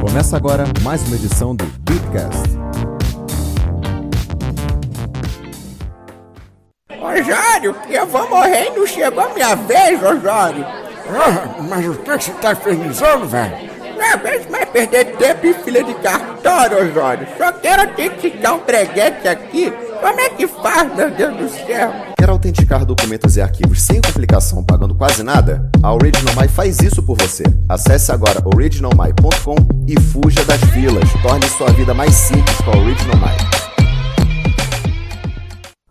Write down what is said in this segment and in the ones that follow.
Começa agora mais uma edição do Beatcast. Osório, eu vou morrer e não chegou a minha vez, Osório. Ah, mas o que você tá infernizando, velho? Não aguento mais perder tempo em fila de cartório, Osório. Só quero autenticar um breguete aqui. Como é que faz, meu Deus do céu? Quer autenticar documentos e arquivos sem complicação, pagando quase nada? A OriginalMy faz isso por você. Acesse agora originalmy.com e fuja das filas. Torne sua vida mais simples com a OriginalMy.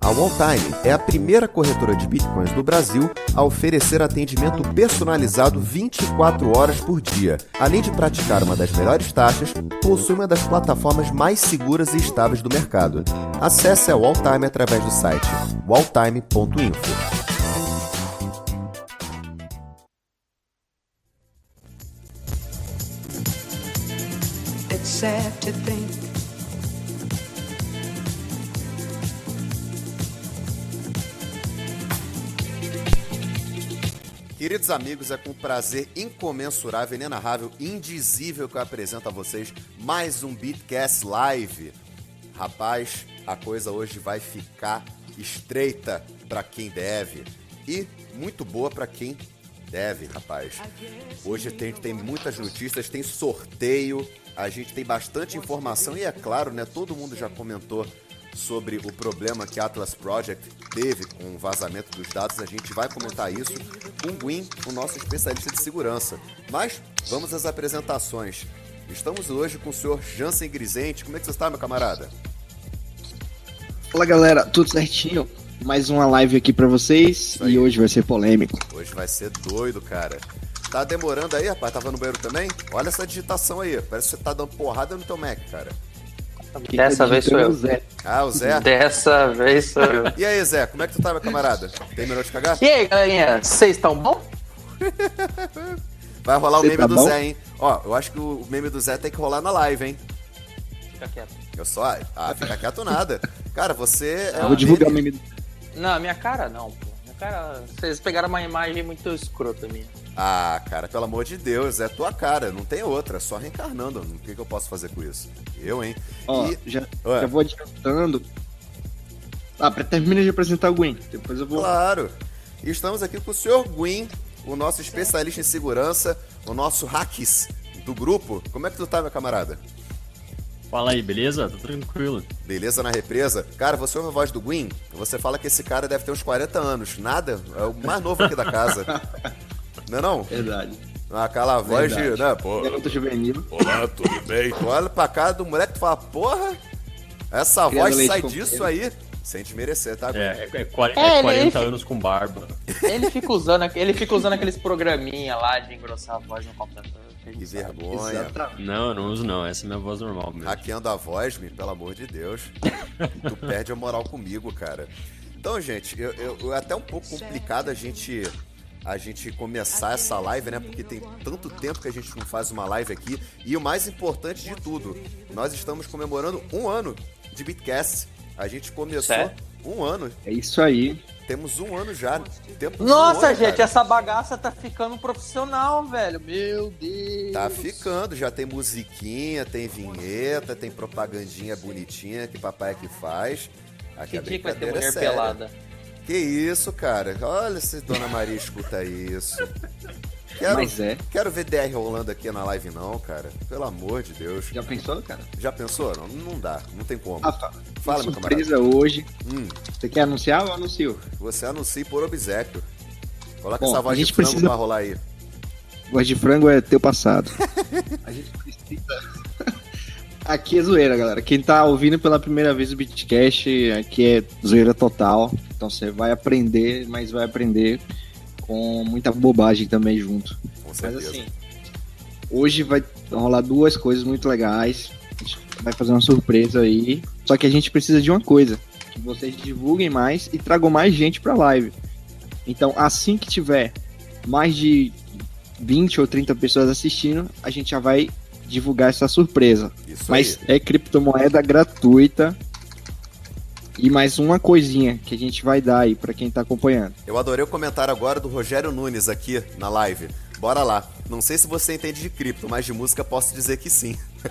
A Walltime é a primeira corretora de bitcoins do Brasil a oferecer atendimento personalizado 24 horas por dia. Além de praticar uma das melhores taxas, possui uma das plataformas mais seguras e estáveis do mercado. Acesse a Walltime através do site walltime.info. To think Queridos amigos, é com prazer incomensurável, inenarrável, indizível que eu apresento a vocês mais um Beatcast Live. Rapaz, a coisa hoje vai ficar estreita para quem deve e muito boa para quem deve, rapaz. Hoje tem, tem muitas notícias, tem sorteio, a gente tem bastante informação e é claro, né, todo mundo já comentou sobre o problema que a Atlas Project teve com o vazamento dos dados. A gente vai comentar isso com o Gwyn, o nosso especialista de segurança. Mas vamos às apresentações. Estamos hoje com o senhor Jansen Grisente. Como é que você está, meu camarada? Fala galera, tudo certinho? Mais uma live aqui pra vocês e hoje vai ser polêmico. Hoje vai ser doido, cara. Tá demorando aí, rapaz? Tava no banheiro também? Olha essa digitação aí. Parece que você tá dando porrada no teu Mac, cara. Dessa vez sou eu. Zé. Ah, o Zé? Dessa vez sou eu. E aí, Zé, como é que tu tá, meu camarada? Terminou de cagar? E aí, galerinha, vocês estão bom? Vai rolar o Você meme tá do bom? Zé, hein? Ó, eu acho que o meme do Zé tem que rolar na live, hein? Fica quieto. Eu só. Ah, fica quieto nada. Cara, você é Vou um divulgar o meme. meme. Não, minha cara não, pô. Minha cara. Vocês pegaram uma imagem muito escrota minha. Ah, cara, pelo amor de Deus, é tua cara, não tem outra, é só reencarnando. O que, que eu posso fazer com isso? Eu, hein? Ó, E- já, já vou adiantando. Ah, pra terminar de apresentar o Gwen. Depois eu vou. Claro. E estamos aqui com o senhor Gwyn, o nosso especialista em segurança, o nosso hacks do grupo. Como é que tu tá, meu camarada? Fala aí, beleza? Tá tranquilo. Beleza na represa? Cara, você ouve a voz do Gwyn, você fala que esse cara deve ter uns 40 anos. Nada, é o mais novo aqui da casa. Não é não? Verdade. Aquela voz de, Verdade. né, pô, Garota juvenil. olá, tudo bem? Tu olha pra cara do moleque e fala, porra, essa Criando voz sai disso aí, sem te merecer, tá? É, é, é, É, é ele- 40 ele- anos com barba. Ele fica usando, ele fica usando aqueles programinha lá de engrossar a voz no computador. Que vergonha. Exatamente. Não, eu não uso não, essa é minha voz normal mesmo. Hackeando a voz, me, pelo amor de Deus. tu perde a moral comigo, cara. Então, gente, eu, eu- eu- é até um pouco complicado a gente a gente começar essa live, né? Porque tem tanto tempo que a gente não faz uma live aqui. E o mais importante de tudo, nós estamos comemorando um ano de Bitcast. A gente começou Certo. um ano. É isso aí. Temos um ano já. Tempo Nossa, voa, gente, cara. essa bagaça tá ficando profissional, velho. Meu Deus. Tá ficando, já tem musiquinha, tem vinheta, tem propagandinha bonitinha que papai é que faz. Aqui Que a dia que vai ter é mulher séria. pelada? Que isso, cara? Olha se Dona Maria escuta isso. Quero, Mas é. quero ver DR rolando aqui na live não, cara. Pelo amor de Deus. Já pensou, cara? Já pensou? Não, não dá, não tem como. Rafa, Fala, meu surpresa hoje. Hum, Você quer anunciar ou anuncio? você anuncia por obsequio. Coloca Bom, essa a voz de frango precisa- pra rolar aí. Voz de frango é teu passado. A gente precisa. Aqui é zoeira, galera. Quem tá ouvindo pela primeira vez o Beatcast, aqui é zoeira total. Então você vai aprender, mas vai aprender com muita bobagem também junto. Com Mas certeza. assim, hoje vai rolar duas coisas muito legais. A gente vai fazer uma surpresa aí. Só que a gente precisa de uma coisa: que vocês divulguem mais e tragam mais gente pra live. Então, assim que tiver mais de 20 ou 30 pessoas assistindo, a gente já vai divulgar essa surpresa. Isso Mas aí. é criptomoeda gratuita. E mais uma coisinha que a gente vai dar aí pra quem tá acompanhando. Eu adorei o comentário agora do Rogério Nunes aqui na live. Bora lá. Não sei se você entende de cripto, mas de música posso dizer que sim.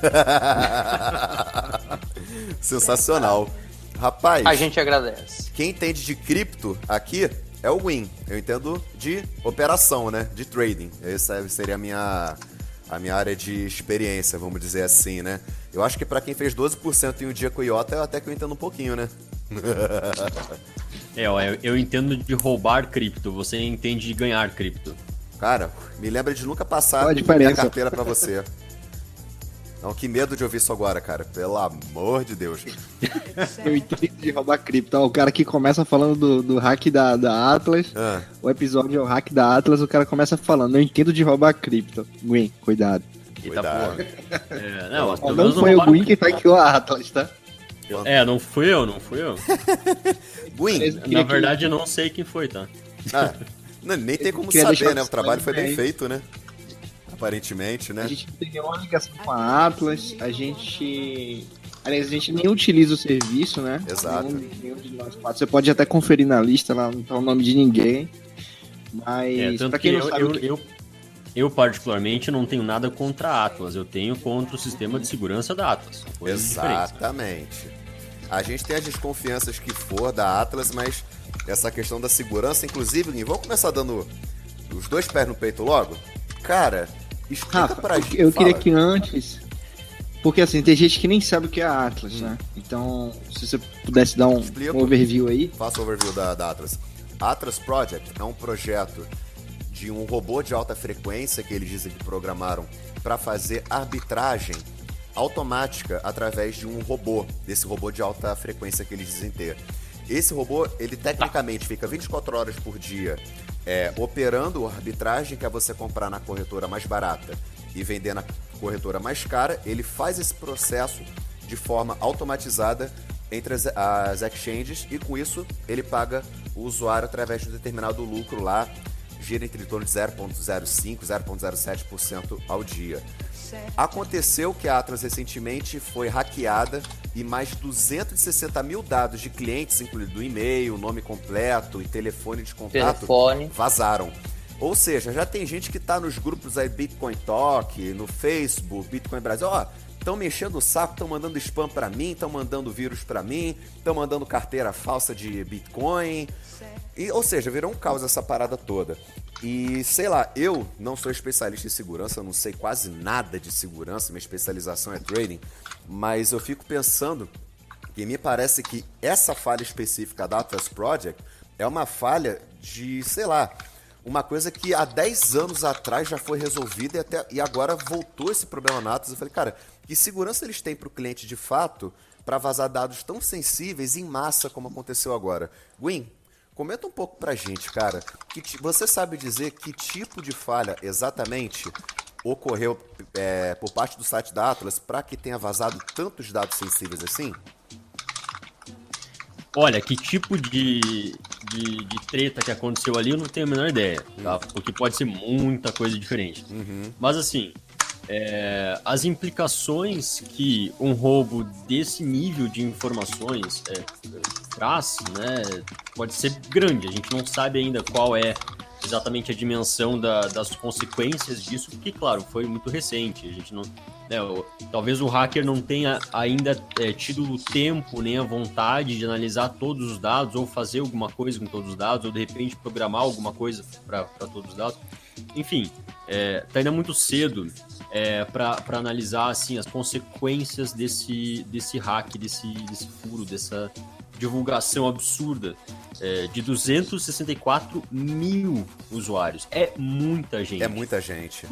Sensacional. Rapaz, A gente agradece. quem entende de cripto aqui é o Win. Eu entendo de operação, né? De trading. Essa seria a minha, a minha área de experiência, vamos dizer assim, né? Eu acho que pra quem fez 12% em um dia com o Iota, até que eu entendo um pouquinho, né? É, ó, eu, eu entendo de roubar cripto, você entende de ganhar cripto. Cara, me lembra de nunca passar a minha diferença? carteira pra você. Não, que medo de ouvir isso agora, cara. Pelo amor de Deus. Eu entendo de roubar cripto. Ó, O cara que começa falando do, do hack da, da Atlas. Ah, O episódio é o hack da Atlas. O cara começa falando. Eu entendo de roubar cripto. Gwen, cuidado. Eita porra. É, não, não menos não foi o Gwen que hackeou a Atlas, tá? É, não fui eu, não fui eu. Queria Na que- verdade, eu não sei quem foi, tá? ah, não, nem tem como saber, né? O trabalho foi bem aí. feito, né? Aparentemente, né? A gente não tem nenhuma ligação com a Atlas. A gente. Aliás, a gente nem utiliza o serviço, né? Exato. Nenhum, nenhum de nós quatro. Você pode até conferir na lista lá, não tá o nome de ninguém. Mas, É, tanto pra que quem não eu, sabe. eu, que- eu, eu, particularmente, não tenho nada contra a Atlas. Eu tenho contra o sistema de segurança da Atlas. Exatamente. A gente tem as desconfianças que for da Atlas, mas essa questão da segurança, inclusive, Gui, vamos começar dando os dois pés no peito logo? Cara, explica Rafa, pra eu, gente. eu queria fala. que antes. Porque assim, tem gente que nem sabe o que é a Atlas, né? Então, se você pudesse dar um, Explica. um overview aí. Faça o overview da, da Atlas. Atlas Project é um projeto de um robô de alta frequência que eles dizem que programaram para fazer arbitragem automática através de um robô, desse robô de alta frequência que eles dizem ter. Esse robô, ele tecnicamente fica 24 horas por dia é, operando a arbitragem que é você comprar na corretora mais barata e vender na corretora mais cara. Ele faz esse processo de forma automatizada entre as, as exchanges e com isso ele paga o usuário através de um determinado lucro lá, gira entre torno de 0,05, 0,07% ao dia. Aconteceu que a Atlas recentemente foi hackeada e mais de 260 mil dados de clientes, incluindo e-mail, nome completo e telefone de contato, Telefone. vazaram. Ou seja, já tem gente que tá nos grupos aí Bitcoin Talk, no Facebook, Bitcoin Brasil, ó, estão mexendo o saco, estão mandando spam pra mim, estão mandando vírus pra mim, estão mandando carteira falsa de Bitcoin. E, ou seja, virou um caos essa parada toda. E sei lá, eu não sou especialista em segurança, eu não sei quase nada de segurança, minha especialização é trading, mas eu fico pensando que me parece que essa falha específica da Atlas Project é uma falha de, sei lá, uma coisa que há 10 anos atrás já foi resolvida e, até, e agora voltou esse problema na Atlas. Eu falei, cara, que segurança eles têm para o cliente de fato para vazar dados tão sensíveis em massa como aconteceu agora? Gwen, comenta um pouco pra gente, cara. Que você sabe dizer que tipo de falha exatamente ocorreu é, por parte do site da Atlas para que tenha vazado tantos dados sensíveis assim? Olha, que tipo de, de, de treta que aconteceu ali, eu não tenho a menor ideia, tá? Porque pode ser muita coisa diferente. Mas assim, é, as implicações que um roubo desse nível de informações é, traz, né, pode ser grande. A gente não sabe ainda qual é exatamente a dimensão da- das consequências disso, porque, claro, foi muito recente. A gente não, né, o- talvez o hacker não tenha ainda é, tido o tempo nem a vontade de analisar todos os dados ou fazer alguma coisa com todos os dados ou de repente programar alguma coisa para todos os dados. Enfim, é, tá ainda muito cedo é, para analisar assim as consequências desse desse hack, desse, desse furo, dessa divulgação absurda é, de 264 mil usuários. É muita gente. É muita gente.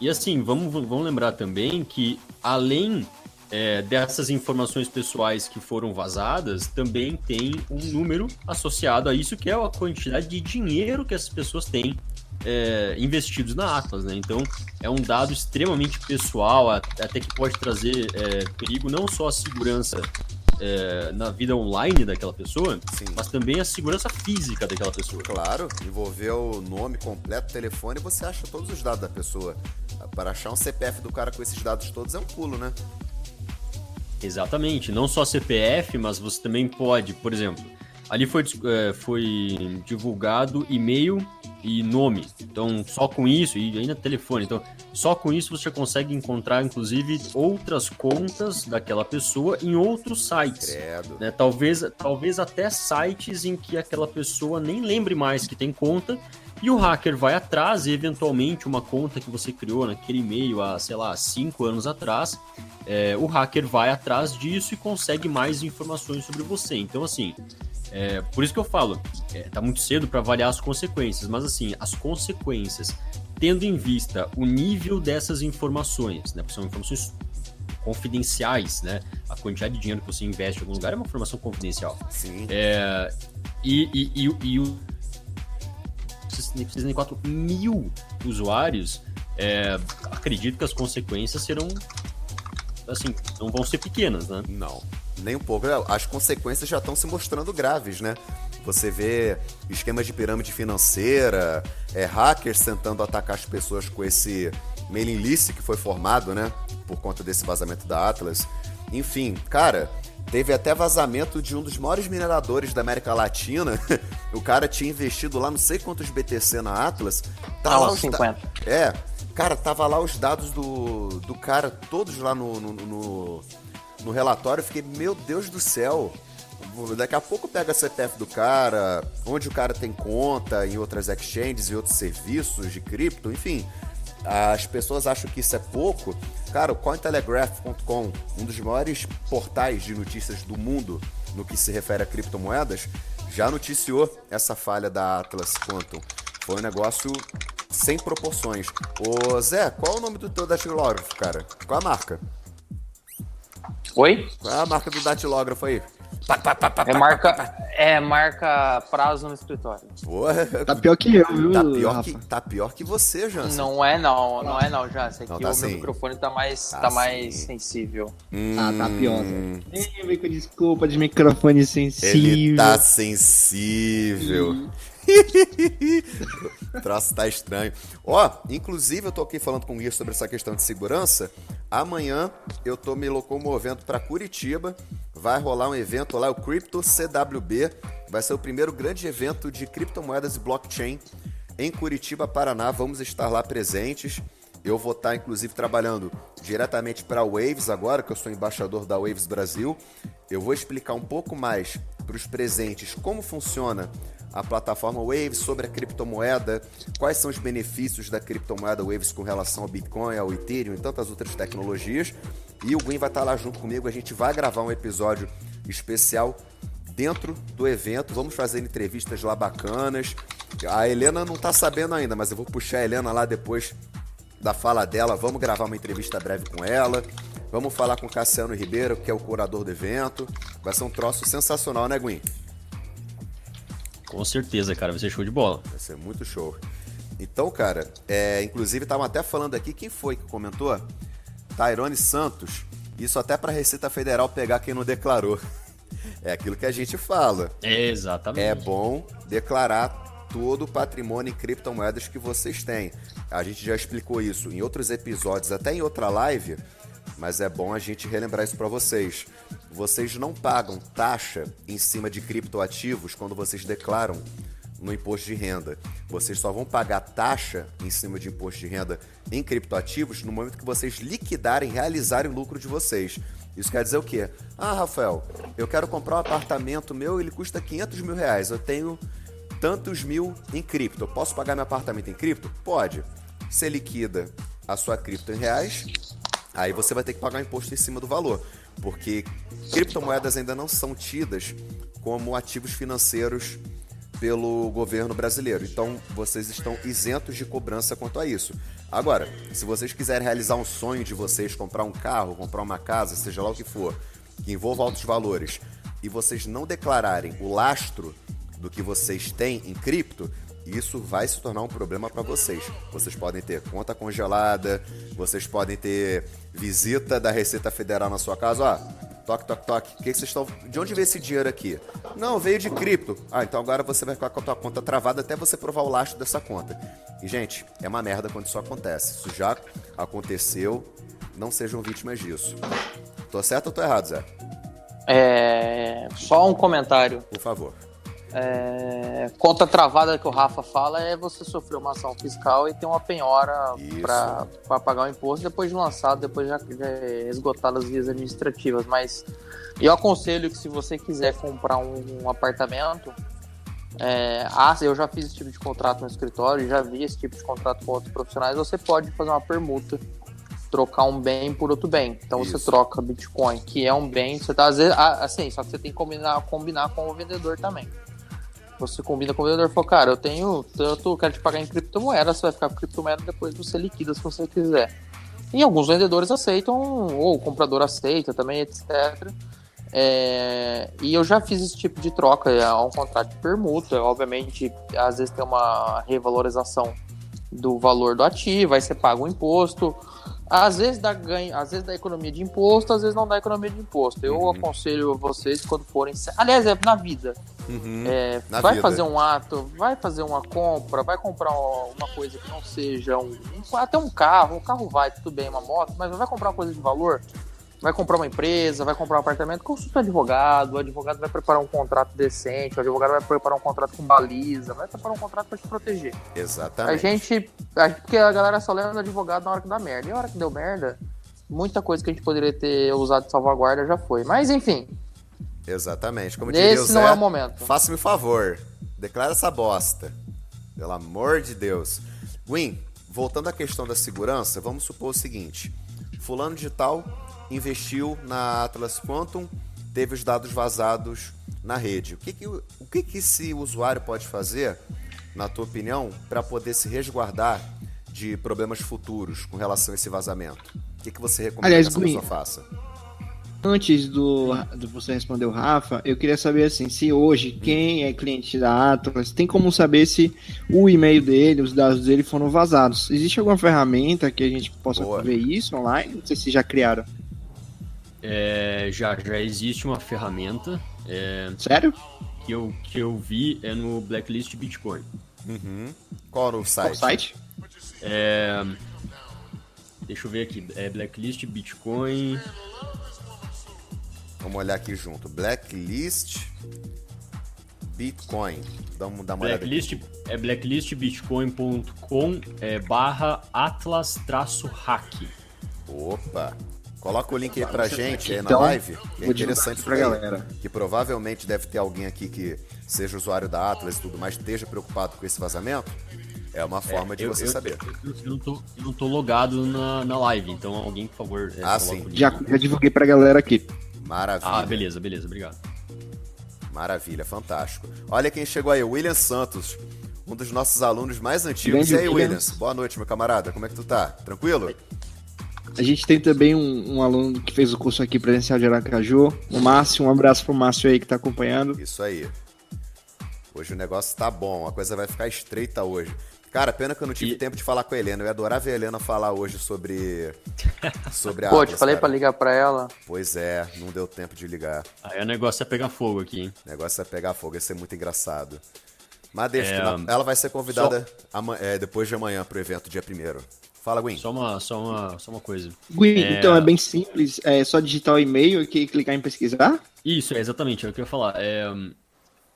E assim, vamos, vamos lembrar também que, além é, dessas informações pessoais que foram vazadas, também tem um número associado a isso, que é a quantidade de dinheiro que essas pessoas têm é, investidos na Atlas, né? Então, é um dado extremamente pessoal, até que pode trazer é, perigo não só à segurança é, na vida online daquela pessoa, Sim. mas também a segurança física daquela pessoa. Claro, envolveu o nome completo, telefone, você acha todos os dados da pessoa. Para achar um CPF do cara com esses dados todos é um pulo, né? Exatamente, não só CPF, mas você também pode, por exemplo, ali foi, é, foi divulgado e-mail e nome. Então, só com isso, e ainda telefone. Então, só com isso você consegue encontrar, inclusive, outras contas daquela pessoa em outros sites. Credo. né? Talvez, talvez até sites em que aquela pessoa nem lembre mais que tem conta. E o hacker vai atrás e, eventualmente, uma conta que você criou naquele e-mail há, sei lá, cinco anos atrás, é, o hacker vai atrás disso e consegue mais informações sobre você. Então, assim, é, por isso que eu falo, é, tá muito cedo para avaliar as consequências, mas, assim, as consequências, tendo em vista o nível dessas informações, né? Porque são informações confidenciais, né? A quantidade de dinheiro que você investe em algum lugar é uma informação confidencial. Sim. É, e, e, e, e o 64 mil usuários, é, acredito que as consequências serão, assim, não vão ser pequenas, né? Não, nem um pouco. As consequências já estão se mostrando graves, né? Você vê esquemas de pirâmide financeira, é, hackers tentando atacar as pessoas com esse mailing list que foi formado, né? Por conta desse vazamento da Atlas. Enfim, cara, teve até vazamento de um dos maiores mineradores da América Latina. o cara tinha investido lá não sei quantos BTC na Atlas. Tá Ah, lá os da- 50. é, cara, tava lá os dados do, do cara, todos lá no, no, no, no relatório. Eu fiquei, meu Deus do céu. Daqui a pouco pega a CPF do cara, onde o cara tem conta em outras exchanges e outros serviços de cripto, enfim. As pessoas acham que isso é pouco. Cara, o Cointelegraph.com, um dos maiores portais de notícias do mundo no que se refere a criptomoedas, já noticiou essa falha da Atlas Quantum. Foi um negócio sem proporções. Ô Zé, qual é o nome do teu datilógrafo, cara? Qual a marca? Oi? Qual é a marca do datilógrafo aí? É marca, é marca prazo no escritório. Porra, Tá pior que eu, viu, tá pior Rafa? que, tá pior que você, Jansen. Não é não, não é não. Esse aqui Não, tá o sim. meu microfone tá mais, Tá tá mais sim. sensível. Ah, tá pior, Hum. Nem vem com desculpa de microfone sensível. Ele tá sensível. o troço tá estranho. Ó, inclusive eu tô aqui falando com o Gui sobre essa questão de segurança. Amanhã eu tô me locomovendo para Curitiba. Vai rolar um evento lá, o Crypto CWB. Vai ser o primeiro grande evento de criptomoedas e blockchain em Curitiba, Paraná. Vamos estar lá presentes. Eu vou estar, inclusive, trabalhando diretamente para a Waves agora, que eu sou embaixador da Waves Brasil. Eu vou explicar um pouco mais para os presentes como funciona a plataforma Waves sobre a criptomoeda, quais são os benefícios da criptomoeda Waves com relação ao Bitcoin, ao Ethereum e tantas outras tecnologias. E o Gwen vai estar lá junto comigo, a gente vai gravar um episódio especial dentro do evento. Vamos fazer entrevistas lá bacanas. A Helena não tá sabendo ainda, mas eu vou puxar a Helena lá depois da fala dela. Vamos gravar uma entrevista breve com ela. Vamos falar com Cassiano Ribeiro, que é o curador do evento. Vai ser um troço sensacional, né, Gwen? Com certeza, cara, vai ser show de bola. Vai ser muito show. Então, cara, é, inclusive estavam até falando aqui, quem foi que comentou? Tairone Santos. Isso até para a Receita Federal pegar quem não declarou. É aquilo que a gente fala. Exatamente. É bom declarar todo o patrimônio em criptomoedas que vocês têm. A gente já explicou isso em outros episódios, até em outra live, mas é bom a gente relembrar isso para vocês. Vocês não pagam taxa em cima de criptoativos quando vocês declaram no imposto de renda. Vocês só vão pagar taxa em cima de imposto de renda em criptoativos no momento que vocês liquidarem, realizarem o lucro de vocês. Isso quer dizer o quê? Ah, Rafael, eu quero comprar um apartamento meu, ele custa 500 mil reais. Eu tenho tantos mil em cripto. Eu posso pagar meu apartamento em cripto? Pode. Você liquida a sua cripto em reais, aí você vai ter que pagar imposto em cima do valor. Porque criptomoedas ainda não são tidas como ativos financeiros pelo governo brasileiro. Então, vocês estão isentos de cobrança quanto a isso. Agora, se vocês quiserem realizar um sonho de vocês, comprar um carro, comprar uma casa, seja lá o que for, que envolva altos valores, e vocês não declararem o lastro do que vocês têm em cripto, isso vai se tornar um problema para vocês. Vocês podem ter conta congelada, vocês podem ter visita da Receita Federal na sua casa, ó. Toque, toque, toque. Que que vocês estão. De onde veio esse dinheiro aqui? Não, veio de cripto. Ah, então agora você vai ficar com a tua conta travada até você provar o lastro dessa conta. E, gente, é uma merda quando isso acontece. Isso já aconteceu. Não sejam vítimas disso. Tô certo ou tô errado, Zé? É, só um comentário. Por favor. É, conta travada que o Rafa fala é você sofrer uma ação fiscal e ter uma penhora para pagar o imposto depois de lançado, depois já, já é esgotado as vias administrativas. Mas eu aconselho que se você quiser comprar um, um apartamento, é, ah, eu já fiz esse tipo de contrato no escritório, já vi esse tipo de contrato com outros profissionais, você pode fazer uma permuta, trocar um bem por outro bem. Então Isso. você troca Bitcoin, que é um bem, você tá às vezes, ah, assim, só que você tem que combinar, combinar com o vendedor também. Você combina com o vendedor e fala, cara, eu tenho tanto, eu quero te pagar em criptomoeda, você vai ficar com criptomoeda depois você liquida se você quiser. E alguns vendedores aceitam, ou o comprador aceita também, etc. É, e eu já fiz esse tipo de troca, é um contrato de permuta, obviamente, às vezes tem uma revalorização do valor do ativo, aí você paga o imposto. Às vezes dá ganho, às vezes dá economia de imposto, às vezes não dá economia de imposto. Eu Uhum. aconselho vocês quando forem, aliás, é na vida, Uhum. é, Na vai vida. fazer um ato, vai fazer uma compra, vai comprar uma coisa que não seja um, um- até um carro, um carro vai, tudo bem, uma moto, mas vai comprar uma coisa de valor, vai comprar uma empresa, vai comprar um apartamento, consulta o advogado, o advogado vai preparar um contrato decente, o advogado vai preparar um contrato com baliza, vai preparar um contrato para te proteger. A Exatamente. gente, a, porque a galera só lembra do advogado na hora que dá merda, e a hora que deu merda, muita coisa que a gente poderia ter usado de salvaguarda já foi. Mas enfim, Exatamente. Como diria o esse Zé, não é o momento. faça-me o favor. Declara essa bosta. Pelo amor de Deus. Win, voltando à questão da segurança, vamos supor o seguinte. Fulano digital investiu na Atlas Quantum, teve os dados vazados na rede. O que, que, o que, que esse usuário pode fazer, na tua opinião, para poder se resguardar de problemas futuros com relação a esse vazamento? O que, que você recomenda Aliás, que essa pessoa faça? Antes do, do você responder o Rafa, eu queria saber assim, se hoje quem é cliente da Atlas tem como saber se o e-mail dele, os dados dele foram vazados. Existe alguma ferramenta que a gente possa Boa. ver isso online? Não sei se já criaram. É, já, já existe uma ferramenta é, Sério? que, eu, que eu vi é no Blacklist Bitcoin. Uhum. Qual o Qual site? site? É, deixa eu ver aqui. É Blacklist Bitcoin. Vamos olhar aqui junto. Blacklist Bitcoin. Dá uma, dá uma olhada aqui. Blacklist, é blacklistbitcoin.com é, barra atlas traço hack. Opa! Coloca o link aí pra gente aí na Então, live. Que é interessante pra galera. Que provavelmente deve ter alguém aqui que seja usuário da Atlas e tudo mais, esteja preocupado com esse vazamento. É uma forma de eu, você eu- saber. Eu, eu não tô, eu não tô logado na, na live, então alguém, por favor. é, Ah, sim. Já, já divulguei pra galera aqui. Maravilha. Ah, beleza, beleza, obrigado. Maravilha, fantástico. Olha quem chegou aí, o William Santos. Um dos nossos alunos mais antigos. Grande e aí, William. Boa noite, meu camarada. Como é que tu tá? Tranquilo? A gente tem também um, um aluno que fez o curso aqui presencial de Aracaju, o Márcio. Um abraço pro Márcio aí que tá acompanhando. Isso aí. Hoje o negócio tá bom, a coisa vai ficar estreita hoje. Cara, pena que eu não tive E- tempo de falar com a Helena. Eu ia adorar ver a Helena falar hoje sobre. sobre a Pô, te falei cara. pra ligar pra ela. Pois é, não deu tempo de ligar. Aí o negócio é pegar fogo aqui, hein? O negócio é pegar fogo, ia ser muito engraçado. Mas deixa, É, ela vai ser convidada ama- é, depois de amanhã pro evento, dia 1 Fala, Gwen. Só uma, só uma, só uma coisa. Gui, É. então é bem simples, é só digitar o e-mail e clicar em pesquisar? Isso, é exatamente, é o que eu ia falar. É,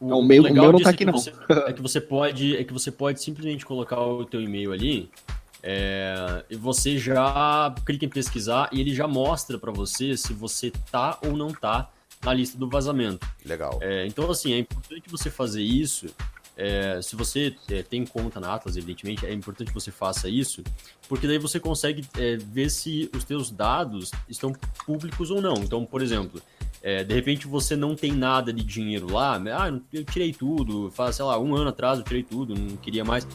hum, o meu- o meu não tá é aqui, que não. você- é que você pode, é que você pode simplesmente colocar o teu e-mail ali, é, e você já clica em pesquisar e ele já mostra pra você se você tá ou não tá na lista do vazamento. Legal. É, então, assim, é importante você fazer isso. é, se você é, tem conta na Atlas, evidentemente, é importante que você faça isso, porque daí você consegue é, ver se os teus dados estão públicos ou não. Então, por exemplo, é, de repente você não tem nada de dinheiro lá, ah, eu tirei tudo, faz, sei lá, um ano atrás eu tirei tudo, não queria mais.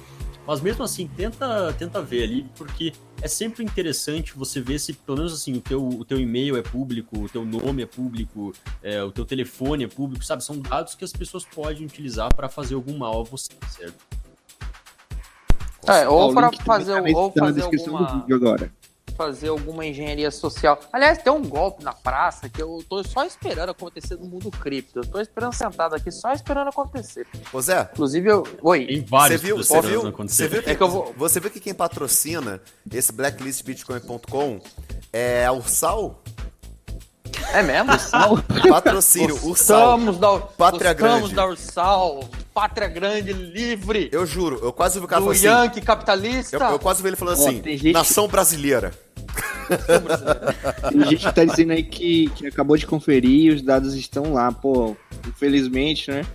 Mas mesmo assim, tenta, tenta ver ali, porque é sempre interessante você ver se, pelo menos assim, o teu, o teu e-mail é público, o teu nome é público, é, o teu telefone é público, sabe? São dados que as pessoas podem utilizar para fazer algum mal a você, certo? É, ou link fazer, ou tá fazer descrição do alguma, vídeo agora. Fazer alguma engenharia social. Aliás, tem um golpe na praça que eu tô só esperando acontecer no mundo cripto. Eu tô esperando sentado aqui, só esperando acontecer. Ô Zé, Inclusive, eu. Oi. Tem você vários viu, que você viu, você viu que, É que eu vou- você viu que quem patrocina esse blacklistbitcoin.com é a Ursal? É mesmo? Patrocínio, Ursal. Gostamos da, Pátria Grande. da Ursal. Pátria Grande livre. Eu juro, eu quase ouvi o cara do falando assim. Yankee capitalista. Eu, eu quase ouvi ele falando Ó, assim: tem gente- nação brasileira. Tem gente que tá dizendo aí que, que acabou de conferir e os dados estão lá. Pô, infelizmente, né?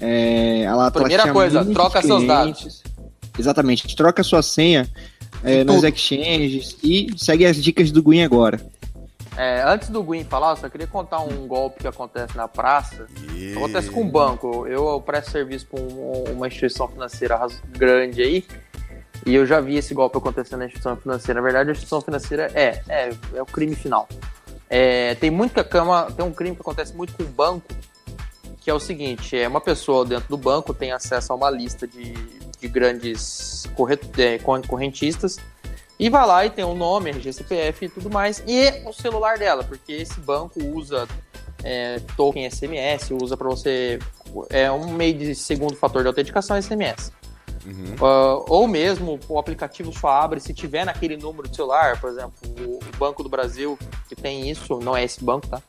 É, ela, Primeira coisa, troca seus clientes. Exatamente, troca sua senha é, tudo. exchanges e segue as dicas do Guin agora. É, antes do Gwyn falar, eu só queria contar um golpe que acontece na praça. Acontece com um banco. Eu, eu presto serviço para uma instituição financeira grande aí. E eu já vi esse golpe acontecendo na instituição financeira. Na verdade, a instituição financeira é, é, é o crime final. É, tem muita cama, tem um crime que acontece muito com o banco, que é o seguinte: é uma pessoa dentro do banco tem acesso a uma lista de, de grandes é, corren- correntistas e vai lá e tem o nome, RG, CPF e tudo mais, e o celular dela, porque esse banco usa é, token SMS, usa para você. É um meio de segundo fator de autenticação SMS. Ah, ou mesmo o aplicativo só abre se tiver naquele número de celular, por exemplo, o, Banco do Brasil, que tem isso, não é esse banco, tá?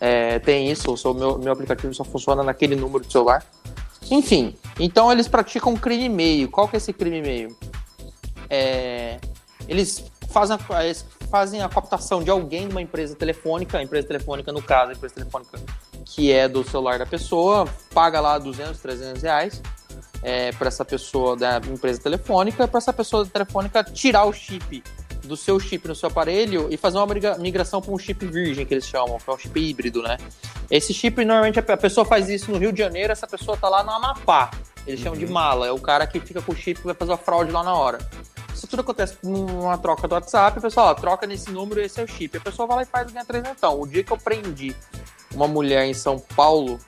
É, tem isso, o meu, meu aplicativo só funciona naquele número de celular. Enfim, então eles praticam um crime e-mail. Qual que é esse crime e-mail? É, eles fazem a, eles fazem a captação de alguém de uma empresa telefônica, empresa telefônica, no caso, a empresa telefônica que é do celular da pessoa, paga lá 200, 300 reais é, para essa pessoa da empresa telefônica, para essa pessoa telefônica tirar o chip do seu chip no seu aparelho e fazer uma migra- migração para um chip virgem, que eles chamam, que é um chip híbrido, né? Esse chip, normalmente, a pessoa faz isso no Rio de Janeiro, essa pessoa tá lá no Amapá. Eles chamam de mala, é o cara que fica com o chip e vai fazer a fraude lá na hora. Isso tudo acontece numa troca do WhatsApp, o pessoal, ó, troca nesse número esse é o chip. A pessoa vai lá e faz e ganha 300. Então, o dia que eu prendi uma mulher em São Paulo,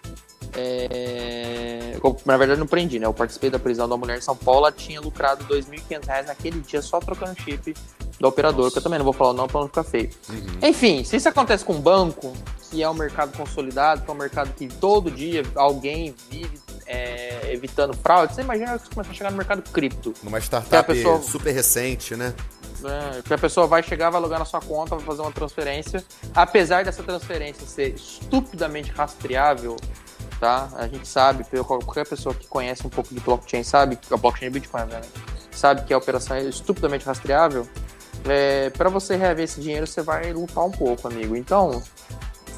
é... na verdade não prendi, né? Eu participei da prisão da mulher em São Paulo, ela tinha lucrado 2.500 reais naquele dia só trocando chip do operador, que eu também não vou falar o nome pra não ficar feio. Enfim, se isso acontece com um banco, que é um mercado consolidado, que é um mercado que todo dia alguém vive é, evitando fraude, você imagina que você começa a chegar no mercado cripto. Numa startup pessoa- super recente, né? né, que a pessoa vai chegar, vai logar na sua conta, vai fazer uma transferência. Apesar dessa transferência ser estupidamente rastreável, tá? A gente sabe, qualquer pessoa que conhece um pouco de blockchain sabe, que a blockchain é Bitcoin, obviamente, sabe que a operação é estupidamente rastreável. É, para você reaver esse dinheiro, você vai lutar um pouco, amigo. Então,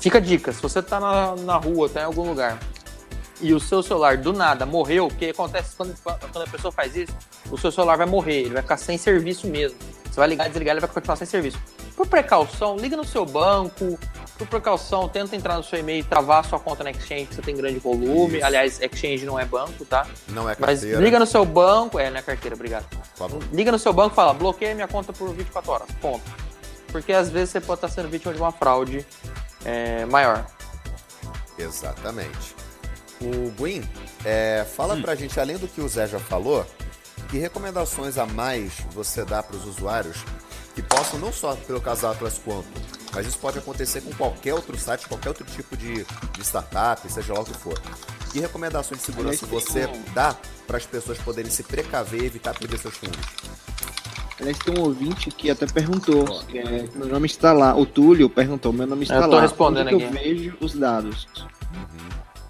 fica a dica: se você tá na, na rua, tá em algum lugar, e o seu celular do nada morreu, o que acontece quando, quando a pessoa faz isso? O seu celular vai morrer, ele vai ficar sem serviço mesmo. Você vai ligar e desligar, ele vai continuar sem serviço. Por precaução, liga no seu banco. Por precaução, tenta entrar no seu e-mail e travar sua conta na Exchange, que você tem grande volume. Isso. Aliás, Exchange não é banco, tá? Não é Mas carteira. liga no seu banco. É, não é carteira, obrigado. Favor. Liga no seu banco e fala, bloqueia minha conta por 24 horas. Ponto. Porque às vezes você pode estar sendo vítima de uma fraude é, maior. Exatamente. O Gwyn, é, fala pra gente, além do que o Zé já falou, que recomendações a mais você dá para os usuários que possam, não só pelo caso da Atlas Quanto, mas isso pode acontecer com qualquer outro site, qualquer outro tipo de, de startup, seja lá o que for. Que recomendações de segurança você um- dá para as pessoas poderem se precaver e evitar perder seus fundos? Aliás, tem um ouvinte que até perguntou, que é, meu nome está lá. O Túlio perguntou, meu nome está Eu tô lá. respondendo Onde aqui. eu vejo os dados.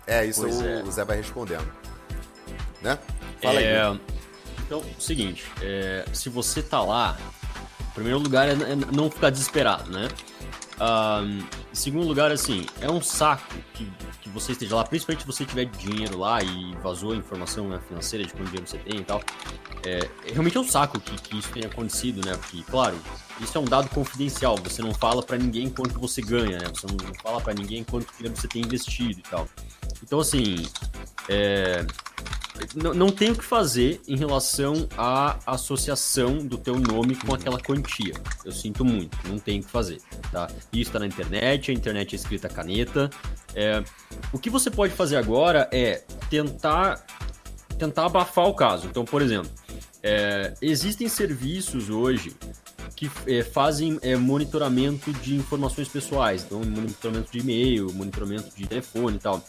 É, isso Pois o, é. o Zé vai respondendo. Né? Fala aí. É, Gwyn. então, o seguinte, é, se você tá lá, em primeiro lugar é, é não ficar desesperado, né? Ah, em segundo lugar, assim, é um saco que, que você esteja lá, principalmente se você tiver dinheiro lá e vazou a informação né, financeira de quanto dinheiro você tem e tal. É, realmente é um saco que, que isso tenha acontecido, né? Porque, claro, isso é um dado confidencial, você não fala pra ninguém quanto você ganha, né? Você não, não fala pra ninguém quanto dinheiro você tem investido e tal. Então, assim, é, não, não tem o que fazer em relação à associação do teu nome com aquela quantia. Eu sinto muito, não tem o que fazer, tá? Isso tá na internet, a internet é escrita caneta. É, o que você pode fazer agora é tentar tentar abafar o caso. Então, por exemplo, é, existem serviços hoje que é, fazem é, monitoramento de informações pessoais, então monitoramento de e-mail, monitoramento de telefone e tal.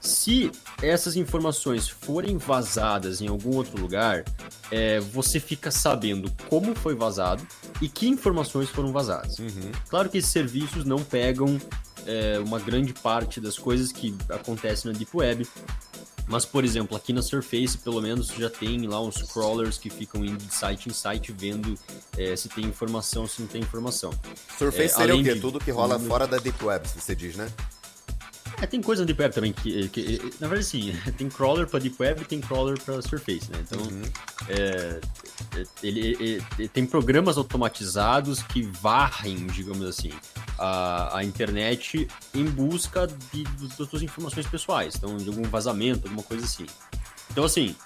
Se essas informações forem vazadas em algum outro lugar, é, você fica sabendo como foi vazado e que informações foram vazadas. Claro que esses serviços não pegam é, uma grande parte das coisas que acontecem na Deep Web. Mas, por exemplo, aqui na Surface, pelo menos, já tem lá uns crawlers que ficam indo de site em site vendo é, se tem informação, se não tem informação. Surface É, seria o quê? de- Tudo que rola fora da Deep Web, você diz, né? É, tem coisa na Deep Web também que, que- na verdade, sim, tem crawler para Deep Web e tem crawler para Surface, né? Então, é, é, ele, ele- ele tem programas automatizados que varrem, digamos assim, a, a internet em busca de, de, das suas informações pessoais, então, de algum vazamento, alguma coisa assim. Então, assim,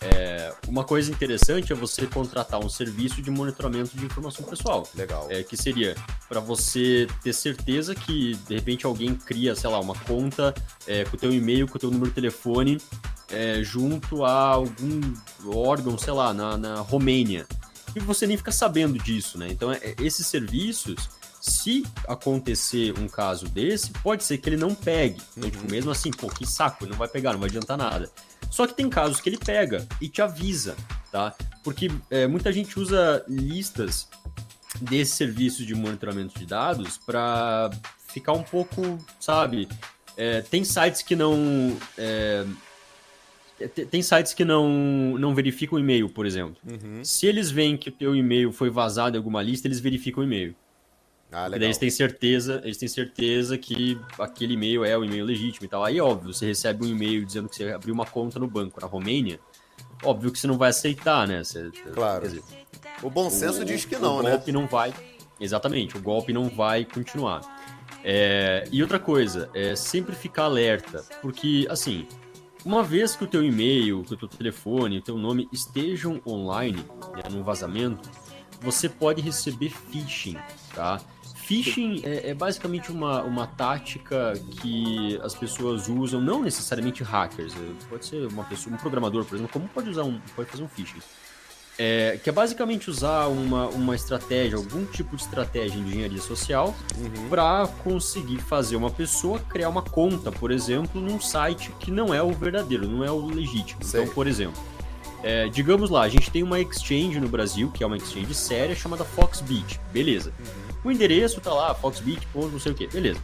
é, uma coisa interessante é você contratar um serviço de monitoramento de informação pessoal. Legal. É, que seria para você ter certeza que de repente alguém cria, sei lá, uma conta é, com o teu e-mail, com o teu número de telefone é, junto a algum órgão, sei lá, na, na Romênia. E você nem fica sabendo disso, né? Então, é, esses serviços, se acontecer um caso desse, pode ser que ele não pegue. Então, tipo, mesmo assim, pô, que saco, ele não vai pegar, não vai adiantar nada. Só que tem casos que ele pega e te avisa, tá? Porque é, muita gente usa listas desses serviços de monitoramento de dados para ficar um pouco, sabe? é, tem sites que não. é, te- tem sites que não, não verificam o e-mail, por exemplo. Uhum. Se eles veem que o teu e-mail foi vazado em alguma lista, eles verificam o e-mail. Ah, E daí legal. eles têm certeza, eles têm certeza que aquele e-mail é o e-mail legítimo e tal. Aí, óbvio, você recebe um e-mail dizendo que você abriu uma conta no banco na Romênia, óbvio que você não vai aceitar, né? Você- Claro. dizer, O bom senso o- diz que o não, né? golpe não vai. Exatamente, o golpe não vai continuar. É, e outra coisa, é sempre ficar alerta, porque assim, uma vez que o teu e-mail, que o teu telefone, o teu nome estejam online, né, num vazamento, você pode receber phishing, tá? Phishing é, é basicamente uma, uma tática que as pessoas usam, não necessariamente hackers, é, pode ser uma pessoa, um programador, por exemplo, como pode usar um, pode fazer um phishing. É, que é basicamente usar uma, uma estratégia, algum tipo de estratégia em engenharia social para conseguir fazer uma pessoa criar uma conta, por exemplo, num site que não é o verdadeiro, não é o legítimo. Sei. Então, por exemplo, é, digamos lá, a gente tem uma exchange no Brasil, que é uma exchange séria, chamada Foxbit. Beleza. O endereço tá lá, foxbit, não sei o que, beleza.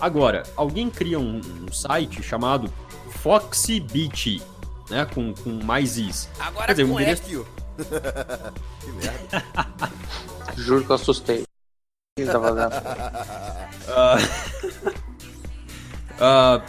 Agora, alguém cria um, um site chamado Foxbit, né, com, com mais is. Agora Quer dizer, um endereço- F. Que merda. Juro que eu assustei. O que ele tá fazendo? Ah,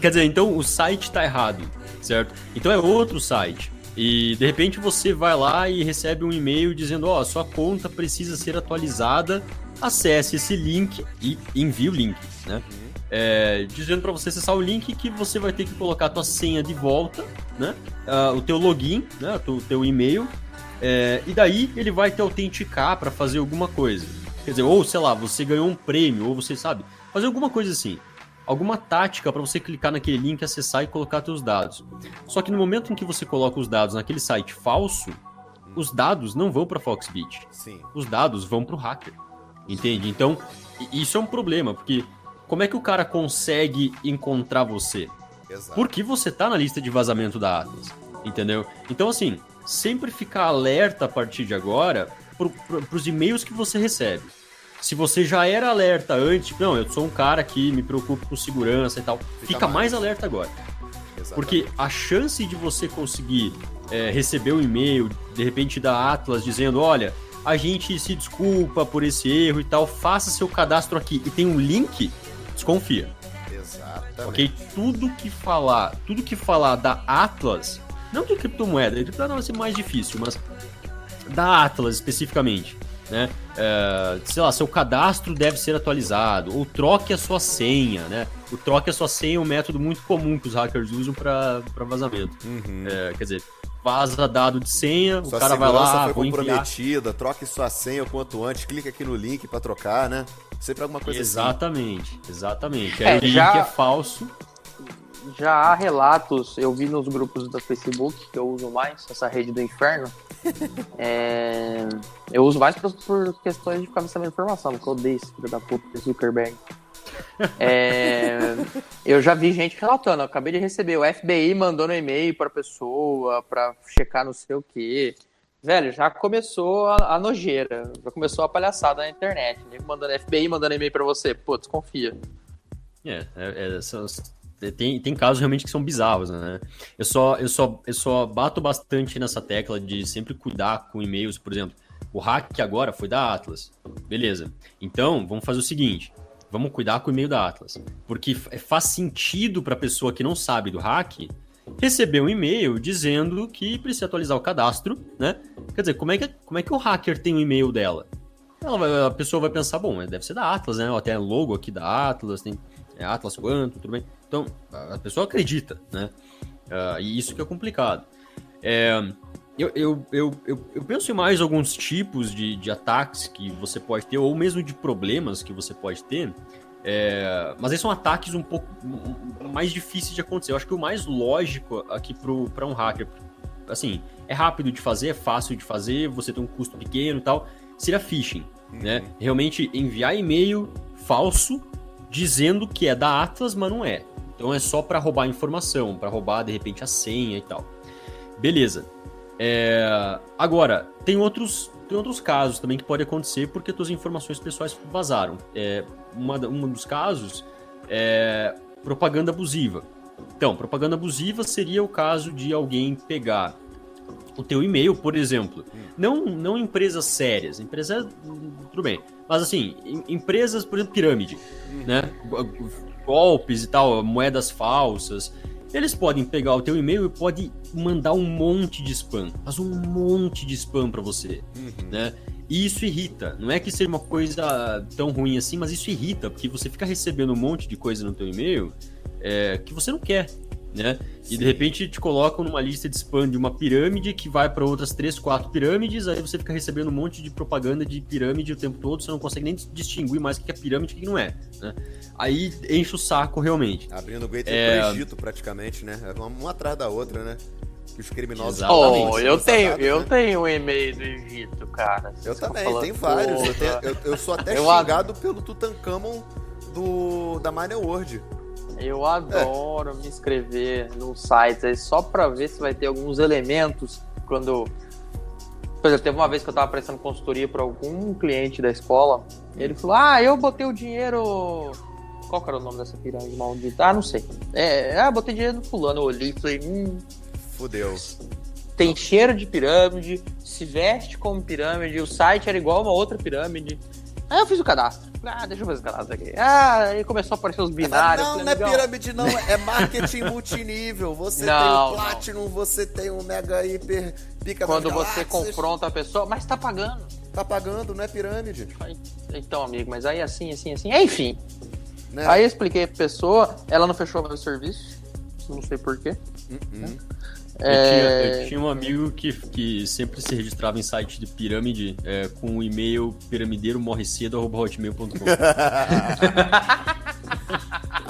quer dizer, então o site tá errado, certo? Então é outro site. E de repente você vai lá e recebe um e-mail dizendo: Ó, sua conta precisa ser atualizada. Acesse esse link e envie o link, né? É, dizendo para você acessar o link que você vai ter que colocar a tua senha de volta, né? Ah, o teu login, né? O teu, teu e-mail. É, e daí ele vai te autenticar para fazer alguma coisa. Quer dizer, ou sei lá, você ganhou um prêmio, ou você sabe, fazer alguma coisa assim alguma tática para você clicar naquele link, acessar e colocar seus dados. Só que no momento em que você coloca os dados naquele site falso, os dados não vão para Foxbit. Sim. Os dados vão para o hacker. Entende? Então, isso é um problema, porque como é que o cara consegue encontrar você? Exato. Porque você tá na lista de vazamento da Atlas, entendeu? Então, assim, sempre ficar alerta a partir de agora pro, pros e-mails que você recebe. Se você já era alerta antes, não, eu sou um cara que me preocupo com segurança e tal, fica, mais. mais alerta agora. Exatamente. Porque a chance de você conseguir é, receber um e-mail, de repente da Atlas, dizendo, olha, a gente se desculpa por esse erro e tal, faça seu cadastro aqui e tem um link, desconfia. Exatamente. Ok? Tudo que falar, tudo que falar da Atlas, não de criptomoeda, de criptomoeda vai ser mais difícil, mas da Atlas especificamente, né? É, sei lá, seu cadastro deve ser atualizado, ou troque a sua senha, né? O troque a sua senha é um método muito comum que os hackers usam para vazamento. Uhum. É, quer dizer, vaza dado de senha, Sua o cara vai lá, foi comprometida, troque sua senha o quanto antes, clica aqui no link pra trocar, né? Sempre alguma coisa assim. Exatamente, exatamente. É, Aí o link já- é falso. Já há relatos, eu vi nos grupos do Facebook, que eu uso mais, essa rede do inferno. É, eu uso mais por, por questões de ficar sabendo informação, porque eu odeio esse filho da puta, Zuckerberg. É, eu já vi gente relatando, eu acabei de receber o FBI mandando um e-mail pra pessoa, pra checar não sei o quê. Velho, já começou a, a nojeira, já começou a palhaçada na internet. Nego mandando FBI mandando e-mail pra você, pô, desconfia. É, é, é são- tem, tem casos realmente que são bizarros, né? Eu só, eu, só, eu só bato bastante nessa tecla de sempre cuidar com e-mails, por exemplo. O hack agora foi da Atlas. Beleza. Então, vamos fazer o seguinte. Vamos cuidar com o e-mail da Atlas. Porque faz sentido para a pessoa que não sabe do hack receber um e-mail dizendo que precisa atualizar o cadastro, né? Quer dizer, como é que, como é que o hacker tem o e-mail dela? Ela a pessoa vai pensar, bom, deve ser da Atlas, né? Ó, Tem logo aqui da Atlas, tem é Atlas quanto, tudo bem. Então, a pessoa acredita, né? Ah, e isso que é complicado. É, eu, eu, eu, eu, penso em mais alguns tipos de, de ataques que você pode ter, ou mesmo de problemas que você pode ter. É, mas esses são ataques um pouco mais difíceis de acontecer. Eu acho que o mais lógico aqui para um hacker, assim, é rápido de fazer, é fácil de fazer, você tem um custo pequeno e tal, seria phishing, né? Realmente enviar e-mail falso dizendo que é da Atlas, mas não é. Então é só para roubar informação, para roubar de repente a senha e tal. Beleza. É, Agora, tem outros, tem outros casos também que pode acontecer porque suas informações pessoais vazaram. É, uma, um dos casos é propaganda abusiva. Então, propaganda abusiva seria o caso de alguém pegar o teu e-mail, por exemplo. Não, não empresas sérias, empresas tudo bem, mas assim, em- empresas, por exemplo, pirâmide, né? Go- Golpes e tal, moedas falsas. Eles podem pegar o teu e-mail e podem mandar um monte de spam, mas um monte de spam para você, né? E isso irrita. Não é que seja uma coisa tão ruim assim, mas isso irrita, porque você fica recebendo um monte de coisa no teu e-mail é, que você não quer, né? E de repente te colocam numa lista de spam de uma pirâmide que vai para outras três, quatro pirâmides, aí você fica recebendo um monte de propaganda de pirâmide o tempo todo, você não consegue nem distinguir mais o que é pirâmide e o que não é, né? Aí enche o saco realmente. Abrindo o gateway É. pro Egito, praticamente, né? É uma, atrás da outra, né? Que os criminosos... Exatamente. Oh, eu tenho, eu né? tenho um e-mail do Egito, cara. Eu também, falando, tem vários. Eu, tenho- eu- eu sou até Eu xingado pelo Tutankhamon do, da Mine World. Eu adoro me inscrever num site aí só pra ver se vai ter alguns elementos quando. Por exemplo, teve uma vez que eu tava prestando consultoria pra algum cliente da escola. Ele falou: Ah, eu botei o dinheiro. Qual era o nome dessa pirâmide maldita? Ah, não sei. É, ah, botei dinheiro no fulano. Eu olhei e falei: Hum, Fudeu. tem cheiro de pirâmide, se veste como pirâmide, o site era igual a uma outra pirâmide. Aí eu fiz o cadastro. Ah, deixa eu fazer o cadastro aqui. Ah, aí começou a aparecer os binários. não, Eu não é falei, "Amigão, pirâmide, não. É marketing multinível. Você Não, tem não. o Platinum, você tem o Mega Hiper Pica Quando você confronta a pessoa, mas tá pagando. Tá pagando, não é pirâmide. Então, amigo, mas aí assim, assim, assim. Enfim. Né? Aí eu expliquei pra pessoa, ela não fechou meu serviço. Não sei porquê. Uhum. Eu, É, tinha, eu tinha um amigo que, que sempre se registrava em site de pirâmide é, com o e-mail piramideiro.morrecedo.hotmail.com.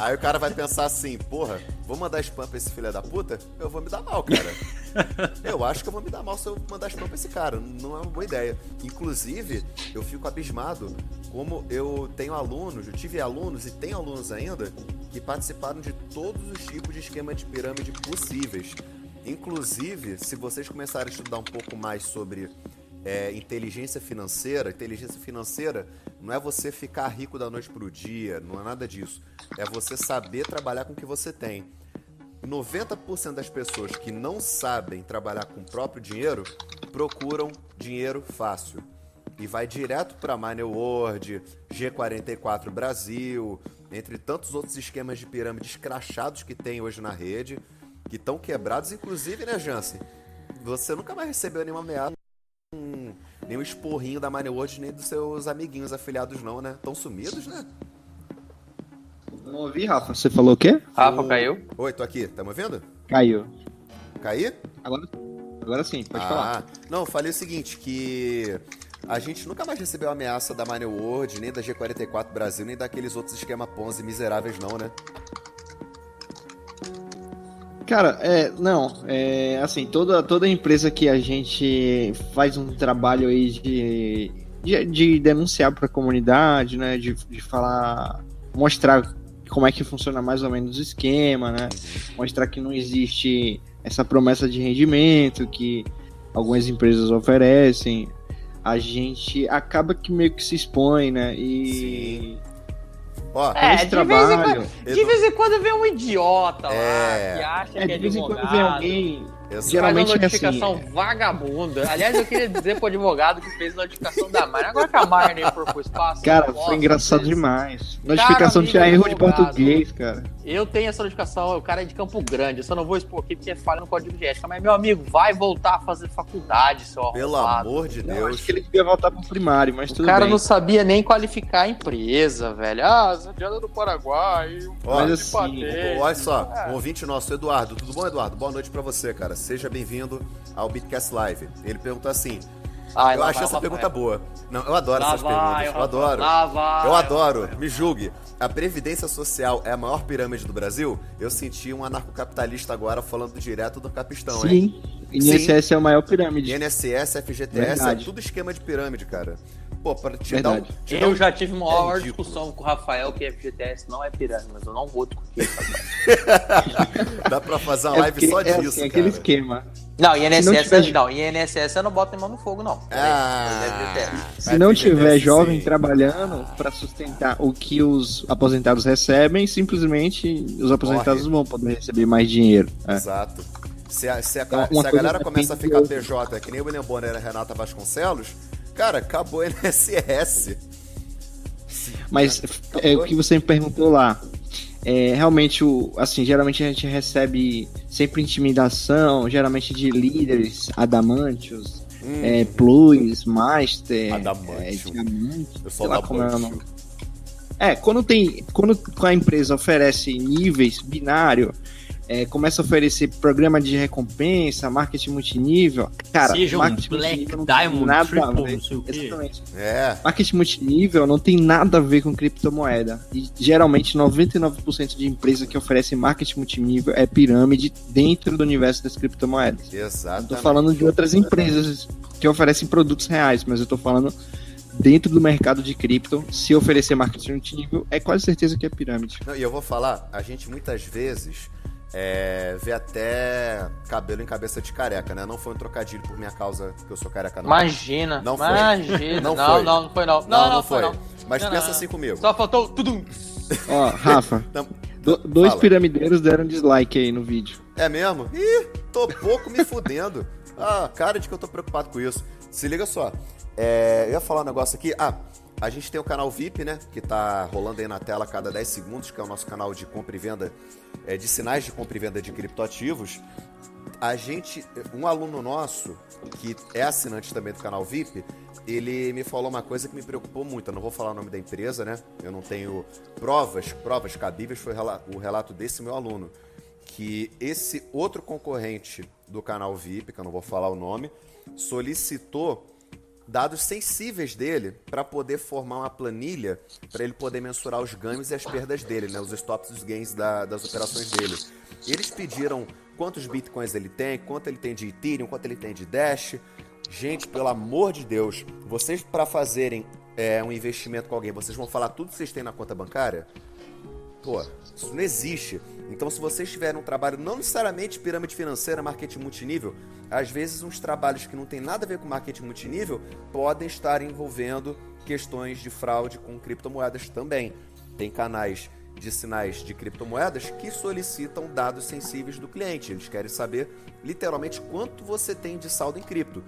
Aí o cara vai pensar assim, porra, vou mandar spam pra esse filho da puta? Eu vou me dar mal, cara. eu acho que eu vou me dar mal se eu mandar spam pra esse cara. Não é uma boa ideia. Inclusive, eu fico abismado como eu tenho alunos, eu tive alunos e tenho alunos ainda que participaram de todos os tipos de esquema de pirâmide possíveis. Inclusive, se vocês começarem a estudar um pouco mais sobre é, inteligência financeira, inteligência financeira não é você ficar rico da noite pro dia, não é nada disso. É você saber trabalhar com o que você tem. 90% das pessoas que não sabem trabalhar com o próprio dinheiro procuram dinheiro fácil. E vai direto para Money World, G44 Brasil, entre tantos outros esquemas de pirâmide escrachados que tem hoje na rede, que estão quebrados, inclusive, né, Jansen? Você nunca mais recebeu nenhuma ameaça, um- nenhum esporrinho da Money World, nem dos seus amiguinhos afiliados, não, né? Estão sumidos, né? Não ouvi, Rafa. Você falou o quê? Rafa O- caiu. Oi, tô aqui, tá me ouvindo? Caiu. Caí? Agora, agora sim, pode ah, falar. Não, eu falei o seguinte, que a gente nunca mais recebeu ameaça da Money World, nem da G44 Brasil, nem daqueles outros esquema Ponzi miseráveis não, né? Cara, é, não, é, assim, toda, toda empresa que a gente faz um trabalho aí de, de, de denunciar para a comunidade, né, de, de falar, mostrar como é que funciona mais ou menos o esquema, né, mostrar que não existe essa promessa de rendimento que algumas empresas oferecem, a gente acaba que meio que se expõe, né, e Ó, É, de vez, em trabalho, quando, de vez em quando vem um idiota É. lá que acha É, que é de vez em quando vem alguém. Exato. Geralmente faz é uma assim. notificação vagabunda. Aliás, eu queria dizer pro advogado que fez notificação da Marne. Agora que a Marne for pro espaço. Cara, foi engraçado vocês- demais. Notificação amigo tinha erro de português, cara. Eu tenho essa notificação, o cara é de Campo Grande. Eu só não vou expor aqui porque é falha no código de ética. Mas, meu amigo, vai voltar a fazer faculdade, seu Pelo amor de Eu Deus. acho que ele devia voltar pro primário, mas O tudo cara bem. não sabia nem qualificar a empresa, velho. Ah, Santiago do Paraguai. Assim, patente. Olha só, É. um ouvinte nosso, Eduardo. Tudo bom, Eduardo? Boa noite pra você, cara. Seja bem-vindo ao Bitcast Live. Ele perguntou assim: Ai, Eu lá achei vai o essa Rafael. pergunta boa. Não, eu adoro Lá essas vai, perguntas. Eu Rafael. adoro. Eu adoro. Me julgue. A Previdência Social é a maior pirâmide do Brasil? Eu senti um anarcocapitalista agora falando direto do capistão, hein? Sim, INSS é a maior pirâmide. INSS, FGTS, Verdade. é tudo esquema de pirâmide, cara. Pô, pra te dar um, te dar Eu um- já tive uma É maior ridículo. discussão com o Rafael que FGTS não é pirâmide, mas eu não vou discutir. Dá pra fazer uma É live porque só é disso, assim, cara. aquele esquema. Não, INSS, não tiver- não, INSS eu não boto mão no fogo, não. Ah, Se não tiver FGTS, jovem sim. trabalhando para sustentar o que os aposentados recebem, simplesmente os aposentados Morre. vão poder receber mais dinheiro. É. Exato. Se a, se a, se a galera começa a ficar. PJ, que nem o William Bonner e a Renata Vasconcelos, cara, acabou o NSS. Mas é, o que você me perguntou lá. É, realmente, o, assim, geralmente a gente recebe sempre intimidação, geralmente de líderes, adamantios, Hum, é, plus, master, Adamantio. é, diamante, eu sei lá como é o nome. É, quando tem. Quando a empresa oferece níveis binário, é, começa a oferecer programa de recompensa, marketing multinível. Cara, Seja um marketing Black multinível não tem Diamond, nada a Triple, ver. o quê. Exatamente. É, Marketing multinível não tem nada a ver com criptomoeda. E geralmente 99% de empresas que oferecem marketing multinível é pirâmide dentro do universo das criptomoedas. Exatamente. tô falando de outras empresas que oferecem produtos reais, mas eu tô falando dentro do mercado de cripto, se oferecer marketing multinível, é quase certeza que é pirâmide. Não, e eu vou falar, a gente muitas vezes é, vê até cabelo em cabeça de careca, né? Não foi um trocadilho por minha causa, que eu sou careca, não. Imagina, Não foi. imagina. Não Não, foi. não, não, foi não. Não, não, foi. não. Mas Não, pensa não. assim comigo. Só faltou tudo. Ó, Rafa, Não, do- dois fala. piramideiros deram dislike aí no vídeo. É mesmo? Ih, tô pouco me fudendo. Ah, cara de que eu tô preocupado com isso. Se liga só. É, eu ia falar um negócio aqui. Ah, a gente tem o canal VIP, né? Que tá rolando aí na tela a cada 10 segundos, que é o nosso canal de compra e venda, é, de sinais de compra e venda de criptoativos. A gente, um aluno nosso, que é assinante também do canal VIP, ele me falou uma coisa que me preocupou muito. Eu não vou falar o nome da empresa, né? Eu não tenho provas, provas cabíveis, foi o rela- o relato desse meu aluno que esse outro concorrente do canal VIP, que eu não vou falar o nome, solicitou dados sensíveis dele para poder formar uma planilha para ele poder mensurar os ganhos e as perdas dele, né, os stops e os gains da- das operações dele. Eles pediram quantos bitcoins ele tem, quanto ele tem de Ethereum, quanto ele tem de Dash. Gente, pelo amor de Deus, vocês para fazerem é, um investimento com alguém, vocês vão falar tudo que vocês têm na conta bancária? Pô, isso não existe. Então, se vocês tiverem um trabalho, não necessariamente pirâmide financeira, marketing multinível, às vezes uns trabalhos que não tem nada a ver com marketing multinível podem estar envolvendo questões de fraude com criptomoedas também. Tem canais de sinais de criptomoedas que solicitam dados sensíveis do cliente. Eles querem saber literalmente quanto você tem de saldo em cripto.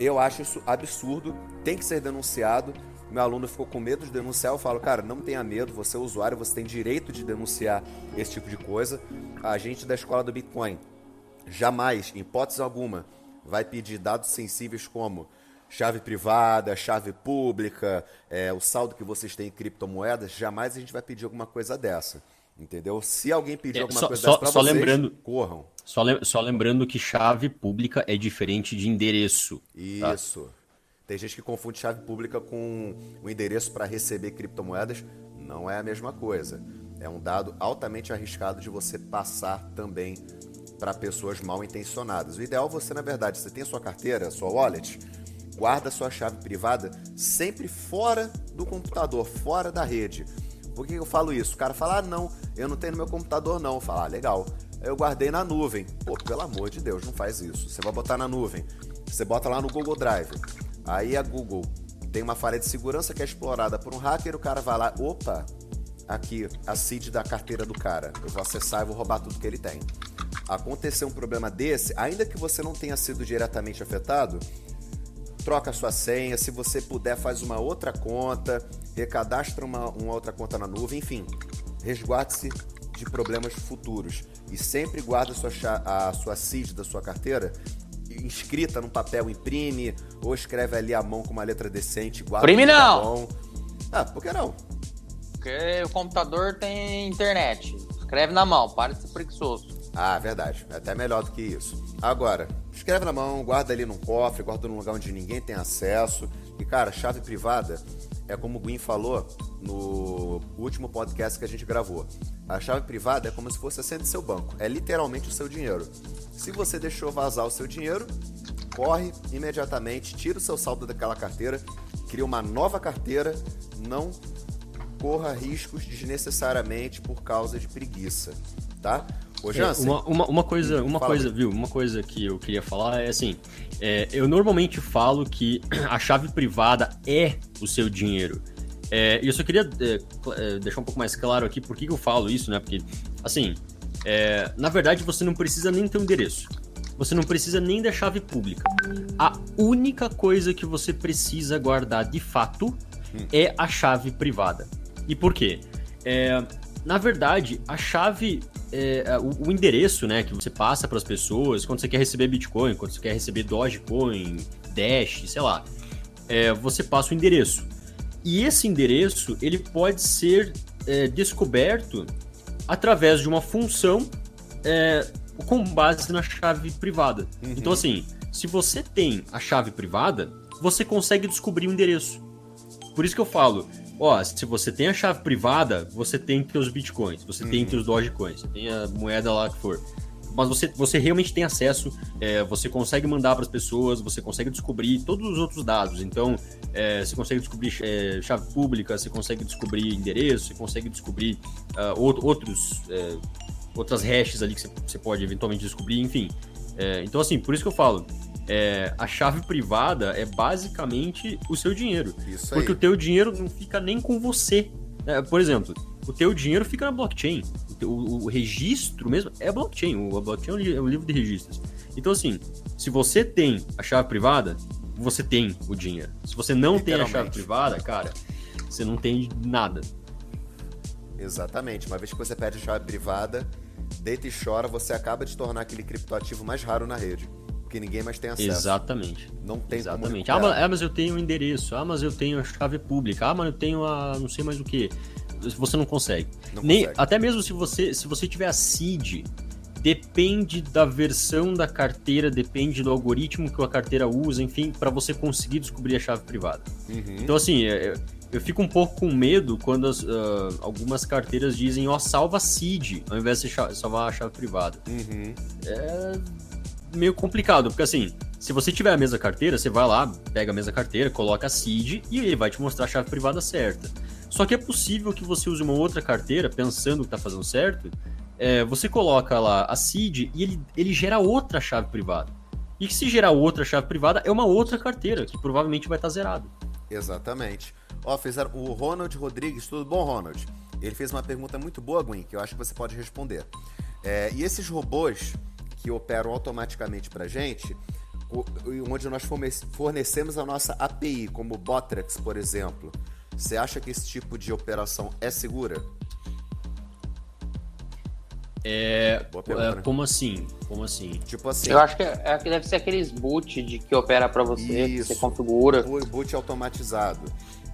Eu acho isso absurdo, tem que ser denunciado. Meu aluno ficou com medo de denunciar. Eu falo, cara, não tenha medo, você é usuário, você tem direito de denunciar esse tipo de coisa. A gente da escola do Bitcoin jamais, em hipótese alguma, vai pedir dados sensíveis como chave privada, chave pública, é, o saldo que vocês têm em criptomoedas. Jamais a gente vai pedir alguma coisa dessa. Entendeu? Se alguém pedir É, alguma só- coisa só- dessa pra só vocês, lembrando- corram. Só, lem- só lembrando que chave pública é diferente de endereço. tá? Tem gente que confunde chave pública com o endereço para receber criptomoedas. Não é a mesma coisa. É um dado altamente arriscado de você passar também para pessoas mal intencionadas. O ideal é você, na verdade, você tem a sua carteira, a sua wallet, guarda sua chave privada sempre fora do computador, fora da rede. Por que eu falo isso? O cara fala, ah, não, eu não tenho no meu computador, não. Eu falo, ah, legal. Eu guardei na nuvem. Pô, pelo amor de Deus, não faz isso. Você vai botar na nuvem. Você bota lá no Google Drive. Aí a Google tem uma falha de segurança que é explorada por um hacker, o cara vai lá, opa, aqui a seed da carteira do cara. Eu vou acessar e vou roubar tudo que ele tem. Acontecer um problema desse, ainda que você não tenha sido diretamente afetado, troca sua senha. Se você puder, faz uma outra conta, recadastra uma, uma outra conta na nuvem, enfim, resguarde-se de problemas futuros. E sempre guarda a sua, a sua seed da sua carteira inscrita num papel, imprime, ou escreve ali à mão com uma letra decente, guarda Imprime no não! bom. Ah, por que não? Porque o computador tem internet. Escreve na mão, para de ser preguiçoso. Ah, verdade. É até melhor do que isso. Agora, escreve na mão, guarda ali num cofre, guarda num lugar onde ninguém tem acesso. E, cara, chave privada é como o Gwen falou no último podcast que a gente gravou. A chave privada é como se fosse a senha do seu banco. É literalmente o seu dinheiro. Se você deixou vazar o seu dinheiro, corre imediatamente, tira o seu saldo daquela carteira, cria uma nova carteira, não corra riscos desnecessariamente por causa de preguiça, tá? Ô, É, Jansen, uma, uma, uma coisa, uma coisa, viu? Uma coisa que eu queria falar é assim: é, eu normalmente falo que a chave privada é o seu dinheiro. É, e eu só queria é, é, deixar um pouco mais claro aqui por que que eu falo isso, né? Porque, assim, é, na verdade você não precisa nem ter um endereço. Você não precisa nem da chave pública. A única coisa que você precisa guardar de fato é a chave privada. E por quê? É, na verdade, a chave, é, o, o endereço né, que você passa para as pessoas quando você quer receber Bitcoin, quando você quer receber Dogecoin, Dash, sei lá, é, você passa o endereço. E esse endereço ele pode ser é, descoberto através de uma função é, com base na chave privada. Então, assim, se você tem a chave privada, você consegue descobrir o endereço. Por isso que eu falo, ó, se você tem a chave privada, você tem que ter os bitcoins, você tem que ter os dogecoins, você tem a moeda lá que for. Mas você, você realmente tem acesso, é, você consegue mandar para as pessoas, você consegue descobrir todos os outros dados. Então, é, você consegue descobrir é, chave pública, você consegue descobrir endereço, você consegue descobrir out- outros, é, outras hashes ali que você, você pode eventualmente descobrir, enfim. É, então, assim, por isso que eu falo, é, a chave privada é basicamente o seu dinheiro. Isso aí. Porque o teu dinheiro não fica nem com você. É, por exemplo, o teu dinheiro fica na blockchain. O, o- registro mesmo é blockchain. O, a blockchain é o é livro de registros. Então, assim, se você tem a chave privada, você tem o dinheiro. Se você não tem a chave privada, cara, você não tem nada. Exatamente. Uma vez que você pede chave privada, deita e chora, você acaba de tornar aquele criptoativo mais raro na rede. Porque ninguém mais tem acesso. Exatamente. Não tem Exatamente. Ah mas, ah, mas eu tenho o endereço. Ah, mas eu tenho a chave pública. Ah, mas eu tenho a não sei mais o que. Você não consegue. Não Nem, consegue. Até mesmo se você, se você tiver a seed, depende da versão da carteira, depende do algoritmo que a carteira usa, enfim, para você conseguir descobrir a chave privada. Uhum. Então, assim, é- é- eu fico um pouco com medo quando as, ah, algumas carteiras dizem, ó, salva a seed, ao invés de salvar a chave privada Uhum. é meio complicado, porque assim, se você tiver a mesma carteira, você vai lá, pega a mesma carteira, coloca a seed e ele vai te mostrar a chave privada certa. Só que é possível que você use uma outra carteira, pensando que tá fazendo certo, é, você coloca lá a seed e ele, ele gera outra chave privada. E que se gerar outra chave privada, é uma outra carteira, que provavelmente vai estar zerada. Exatamente. Ó, fizeram o Ronald Rodrigues, tudo bom, Ronald? Ele fez uma pergunta muito boa, Gwen, que eu acho que você pode responder. É, e esses robôs que operam automaticamente pra gente, onde nós forne- fornecemos a nossa API, como o Botrex, por exemplo, você acha que esse tipo de operação é segura? É, Boa pergunta, é, né? como assim? Como assim? Tipo assim, Eu acho que, é, é que deve ser aqueles boot de que opera pra você, que Isso. você configura. o boot automatizado.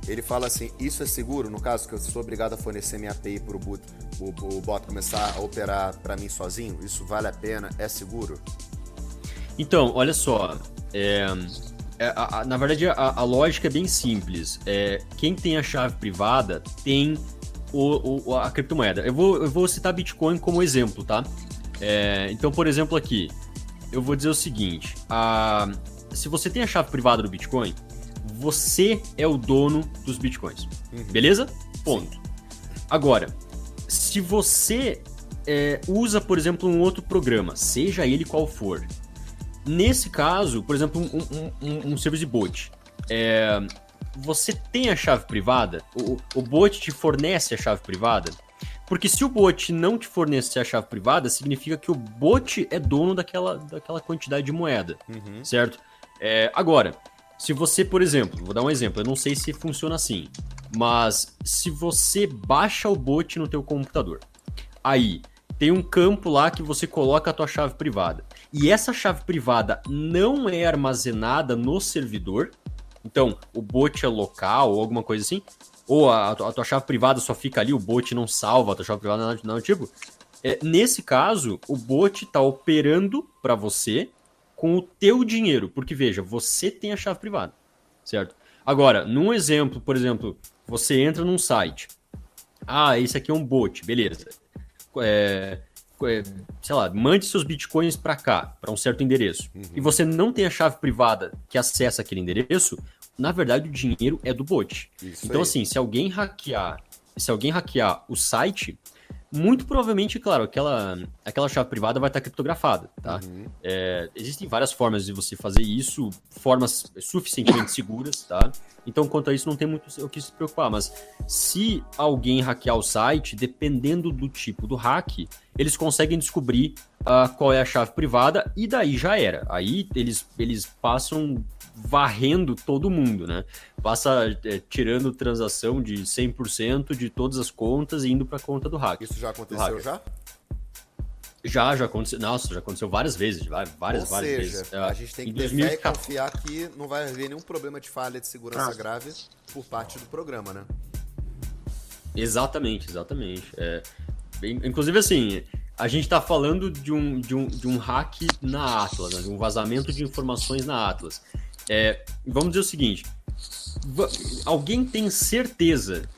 Ele fala assim, isso é seguro, no caso que eu sou obrigado a fornecer minha API para o, o bot começar a operar para mim sozinho? Isso vale a pena? É seguro? Então, olha só. é, é, a- a- na verdade, a, a lógica é bem simples. É, quem tem a chave privada tem o, o- a criptomoeda. Eu vou, eu vou citar Bitcoin como exemplo, tá? É, então, por exemplo, aqui, eu vou dizer o seguinte: a- se você tem a chave privada do Bitcoin, você é o dono dos Bitcoins. Beleza? Ponto. Agora, se você é, usa, por exemplo, um outro programa, seja ele qual for, nesse caso, por exemplo, um, um- um- um serviço de bot, é, você tem a chave privada? O, o bot te fornece a chave privada? Porque se o bot não te fornecer a chave privada, significa que o bot é dono daquela, daquela quantidade de moeda, Uhum. certo? É, agora, se você, por exemplo, vou dar um exemplo, eu não sei se funciona assim, mas se você baixa o bot no teu computador, aí tem um campo lá que você coloca a tua chave privada, e essa chave privada não é armazenada no servidor, então o bot é local ou alguma coisa assim, ou a, a tua- chave privada só fica ali, o bot não salva a tua chave privada, nada do tipo. É, nesse caso, o bot está operando para você com o teu dinheiro, porque veja, você tem a chave privada, certo? Agora, num exemplo, por exemplo, você entra num site, ah, esse aqui é um bot, beleza? É, sei lá, mande seus bitcoins para cá, para um certo endereço, e você não tem a chave privada que acessa aquele endereço, na verdade o dinheiro é do bot. Isso Então, aí. assim, se alguém hackear, se alguém hackear o site, muito provavelmente, claro, aquela, aquela chave privada vai estar criptografada, tá? Uhum. É, existem várias formas de você fazer isso, formas suficientemente seguras, tá? Então, quanto a isso, não tem muito o que se preocupar. Mas se alguém hackear o site, dependendo do tipo do hack, eles conseguem descobrir ah, qual é a chave privada e daí já era. Aí eles, eles passam varrendo todo mundo, né? Passa é, tirando transação de 100% de todas as contas e indo para a conta do hack. Isso já aconteceu hacker. já? Já, já aconteceu. Nossa, já aconteceu várias vezes. Várias, várias, Ou várias seja, vezes. a Ah, gente tem em que ter fé e 2014 confiar que não vai haver nenhum problema de falha de segurança grave por parte do programa, né? Exatamente, exatamente. É, inclusive, assim, a gente tá falando de um, de um, de um hack na Atlas, né, de um vazamento de informações na Atlas. É, vamos dizer o seguinte: alguém tem certeza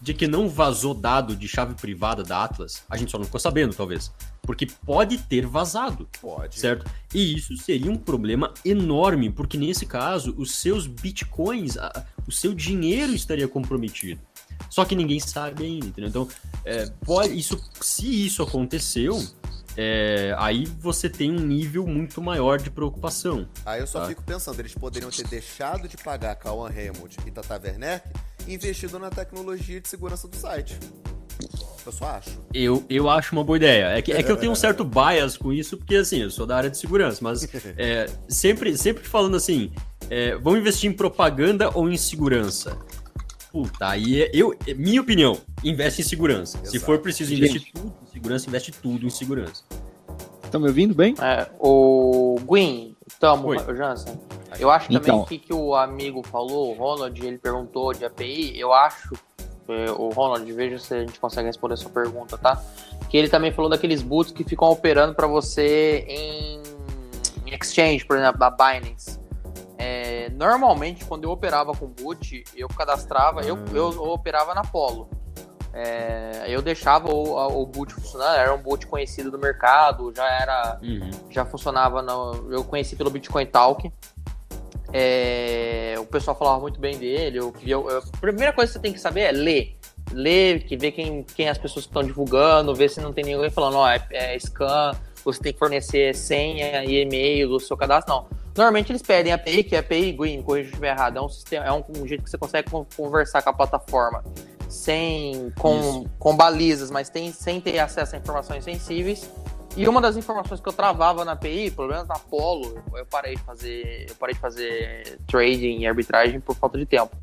de que não vazou dado de chave privada da Atlas? A gente só não ficou sabendo, talvez. Porque pode ter vazado. Pode. Certo? E isso seria um problema enorme, porque nesse caso, os seus bitcoins, o seu dinheiro estaria comprometido. Só que ninguém sabe ainda, entendeu? Então, é, pode, isso, se isso aconteceu, é, aí você tem um nível muito maior de preocupação. Aí eu só Tá. fico pensando, eles poderiam ter deixado de pagar Cauan Raymond e Tata Werneck e investido na tecnologia de segurança do site. Eu só acho. Eu, eu acho uma boa ideia. É que, é que eu tenho um certo bias com isso, porque assim, eu sou da área de segurança, mas é, sempre, sempre falando assim, é, vamos investir em propaganda ou em segurança? Puta, aí é, eu, é minha opinião, investe em segurança. Se Exato. for preciso investir tudo em segurança, investe tudo em segurança. Estão me ouvindo bem? É, o Gwyn, tamo, Oi. Jansen. Eu acho também Então. que que o amigo falou, o Ronald, ele perguntou de API, eu acho, é, o Ronald, veja se a gente consegue responder a sua pergunta, tá? Que ele também falou daqueles boots que ficam operando para você em, em exchange, por exemplo, da Binance. É, normalmente, quando eu operava com boot, eu cadastrava, eu, eu, operava na Polo. É, eu deixava o, o boot funcionando, era um boot conhecido do mercado, já era Uhum. já funcionava, no, eu conheci pelo Bitcoin Talk. É, o pessoal falava muito bem dele. Eu, eu- eu- a primeira coisa que você tem que saber é ler. Ler, que ver quem, quem as pessoas estão divulgando, ver se não tem ninguém falando, ó, é, é scam, você tem que fornecer senha e e-mail do seu cadastro. Não. Normalmente eles pedem API, que é API Green, corrija se estiver errado. É um, sistema, é um, um jeito que você consegue con- conversar com a plataforma sem com, Isso. com balizas, mas tem, sem ter acesso a informações sensíveis. E uma das informações que eu travava na API, pelo menos na Polo, eu parei de fazer, eu parei de fazer trading e arbitragem por falta de tempo.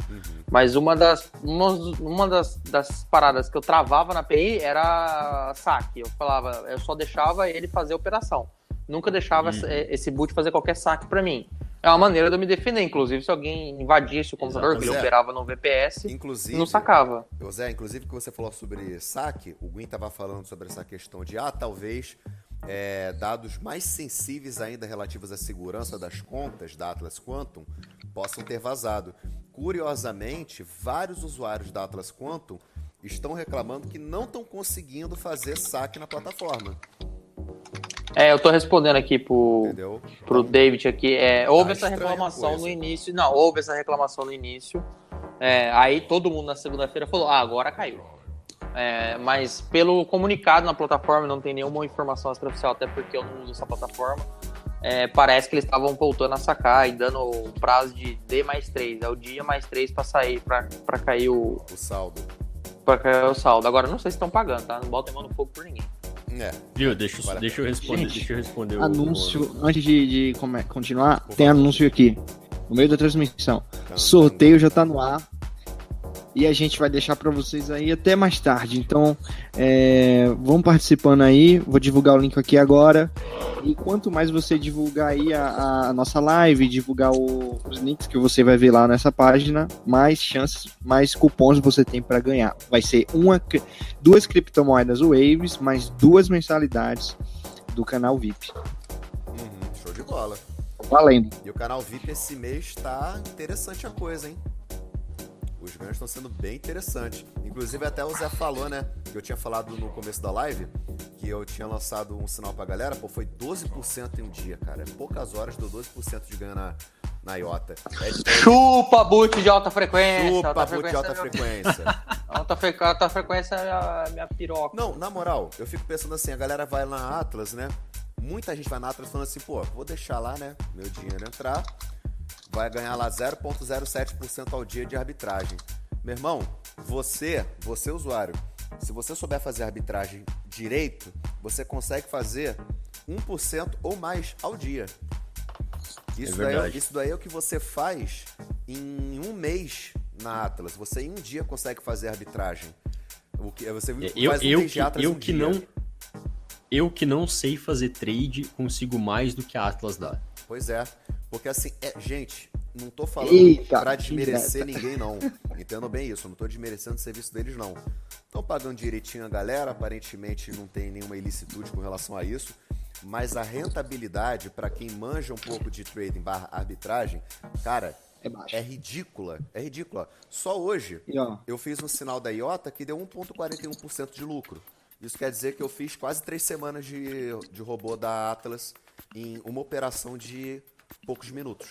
Mas uma das uma, uma das, das paradas que eu travava na API era saque. Eu falava, eu só deixava ele fazer a operação. Nunca deixava essa- esse boot fazer qualquer saque para mim. É uma maneira de eu me defender, inclusive se alguém invadisse o computador, que ele Exato. operava no VPS, Inclusive, não sacava. Zé, inclusive que você falou sobre saque, o Gwyn estava falando sobre essa questão de, ah, talvez é, dados mais sensíveis ainda relativos à segurança das contas da Atlas Quantum possam ter vazado. Curiosamente, vários usuários da Atlas Quantum estão reclamando que não estão conseguindo fazer saque na plataforma, É, eu tô respondendo aqui pro, entendeu? pro David aqui. É, houve Tá essa a reclamação coisa. no início. Não, houve essa reclamação no início. É, aí todo mundo na segunda-feira falou: ah, agora caiu. É, mas pelo comunicado na plataforma não tem nenhuma informação extraoficial, até porque eu não uso essa plataforma. é, parece que eles estavam voltando a sacar e dando o prazo de D mais 3. É o dia mais 3 pra sair, pra, pra cair o. O saldo. Pra cair o saldo. Agora não sei se estão pagando, tá? Não botem mão no fogo por ninguém. É. Viu? Deixa, eu- deixa eu responder, Gente, deixa eu responder o- Anúncio, o- antes de, de come- continuar, Por tem anúncio aqui. No meio da transmissão. Tá. Sorteio já tá no ar. E a gente vai deixar pra vocês aí até mais tarde. Então, é, vão participando aí. Vou divulgar o link aqui agora. E quanto mais você divulgar aí a, a nossa live, divulgar o- os links que você vai ver lá nessa página, mais chances, mais cupons você tem pra ganhar. Vai ser uma, duas criptomoedas Waves, mais duas mensalidades do canal VIP. Uhum, show de bola. Valendo. E o canal VIP esse mês tá interessante a coisa, hein? Os ganhos estão sendo bem interessantes. Inclusive, até o Zé falou, né? Que eu tinha falado no começo da live que eu tinha lançado um sinal pra galera. Pô, foi 12% em um dia, cara. Em poucas horas deu 12% de ganho na, na IOTA. É Chupa boot de alta frequência. chupa, alta boot de alta é frequência. Alta, fre- alta frequência é a minha piroca. Não, na moral, eu fico pensando assim, a galera vai lá na Atlas, né? Muita gente vai na Atlas falando assim, pô, vou deixar lá, né? Meu dinheiro entrar, vai ganhar lá 0,07% ao dia de arbitragem. Meu irmão, você, você usuário, se você souber fazer arbitragem direito, você consegue fazer 1% ou mais ao dia. Isso, É daí, isso daí é o que você faz em um mês na Atlas. Você em um dia consegue fazer arbitragem. O que, você É, Eu, faz um eu, que, Atlas eu em que dia. não. Eu que não sei fazer trade, consigo mais do que a Atlas dá. Pois é. Porque assim, é, gente, não tô falando Eita, pra desmerecer ninguém, não. Entendam bem isso, não tô desmerecendo o serviço deles, não. Estão pagando direitinho a galera, aparentemente não tem nenhuma ilicitude com relação a isso. Mas a rentabilidade, pra quem manja um pouco de trading barra arbitragem, cara, É é ridícula. É ridícula. Só hoje, E eu fiz um sinal da IOTA que deu 1,41% de lucro. Isso quer dizer que eu fiz quase três semanas de, de robô da Atlas em uma operação de poucos minutos.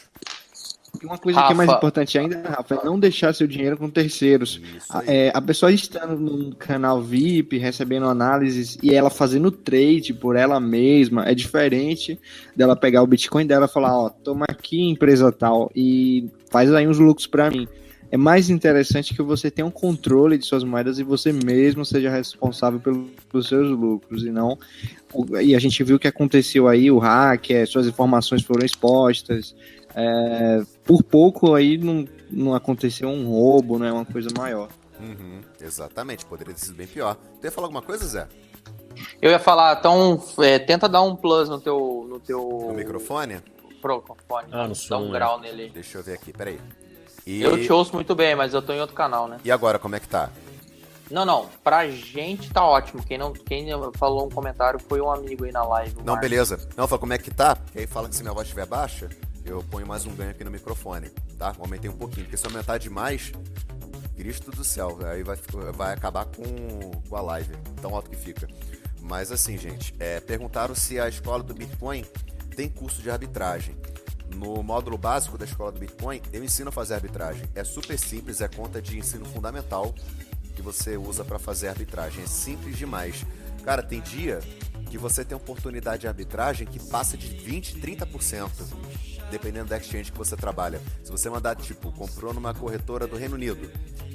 E uma coisa que é mais Rafa. importante ainda, Rafa, é não deixar seu dinheiro com terceiros. A, é, a pessoa estando num canal VIP, recebendo análises e ela fazendo trade por ela mesma, é diferente dela pegar o Bitcoin dela e falar, ó, toma aqui empresa tal e faz aí uns lucros pra mim. É mais interessante que você tenha um controle de suas moedas e você mesmo seja responsável pelo- pelos seus lucros e não e a gente viu o que aconteceu aí, o hack, é, suas informações foram expostas, é, por pouco aí não, não aconteceu um roubo, né? Uma coisa maior. Uhum, exatamente, poderia ter sido bem pior. Tu ia falar alguma coisa, Zé? Eu ia falar, então, é, tenta dar um plus no teu. No teu No microfone? microfone. Ah, no Dá um né? grau nele. Deixa eu ver aqui, peraí. E, Eu te ouço muito bem, mas eu tô em outro canal, né? e agora, como é que tá? Não, não. Pra gente tá ótimo. Quem não quem falou um comentário foi um amigo aí na live. Não, Marcos. beleza. Não, fala como é que tá, que aí fala que se minha voz estiver baixa, eu ponho mais um ganho aqui no microfone, tá? Aumentei um pouquinho, porque se aumentar demais, Cristo do céu, aí vai, vai acabar com, com a live, tão alto que fica. Mas assim, gente, é, perguntaram se a escola do Bitcoin tem curso de arbitragem. No módulo básico da escola do Bitcoin, eu ensino a fazer arbitragem. É super simples, é conta de ensino fundamental que você usa para fazer arbitragem. É simples demais. Cara, tem dia que você tem oportunidade de arbitragem que passa de 20, 30%, dependendo da exchange que você trabalha. Se você mandar, tipo, comprou numa corretora do Reino Unido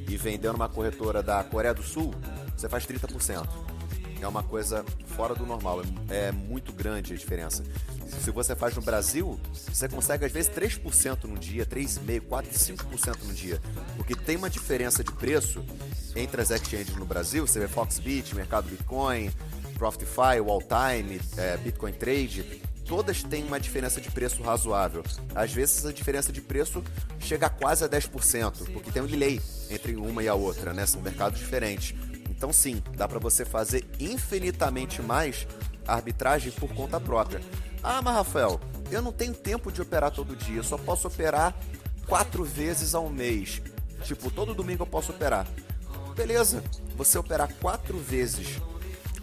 e vendeu numa corretora da Coreia do Sul, você faz 30%. É uma coisa fora do normal, é, é muito grande a diferença. Se você faz no Brasil, você consegue às vezes 3% no dia, 3,5%, 4%, 5% no dia. Porque tem uma diferença de preço entre as exchanges no Brasil, você vê Foxbit, Mercado Bitcoin, Profitify, Walltime, é, Bitcoin Trade, todas têm uma diferença de preço razoável. Às vezes essa diferença de preço chega a quase a 10%, porque tem um delay entre uma e a outra, né? São mercados diferentes. Então sim, dá para você fazer infinitamente mais arbitragem por conta própria. Ah, mas Rafael, eu não tenho tempo de operar todo dia, eu só posso operar quatro vezes ao mês. Tipo, todo domingo eu posso operar. Beleza, você operar quatro vezes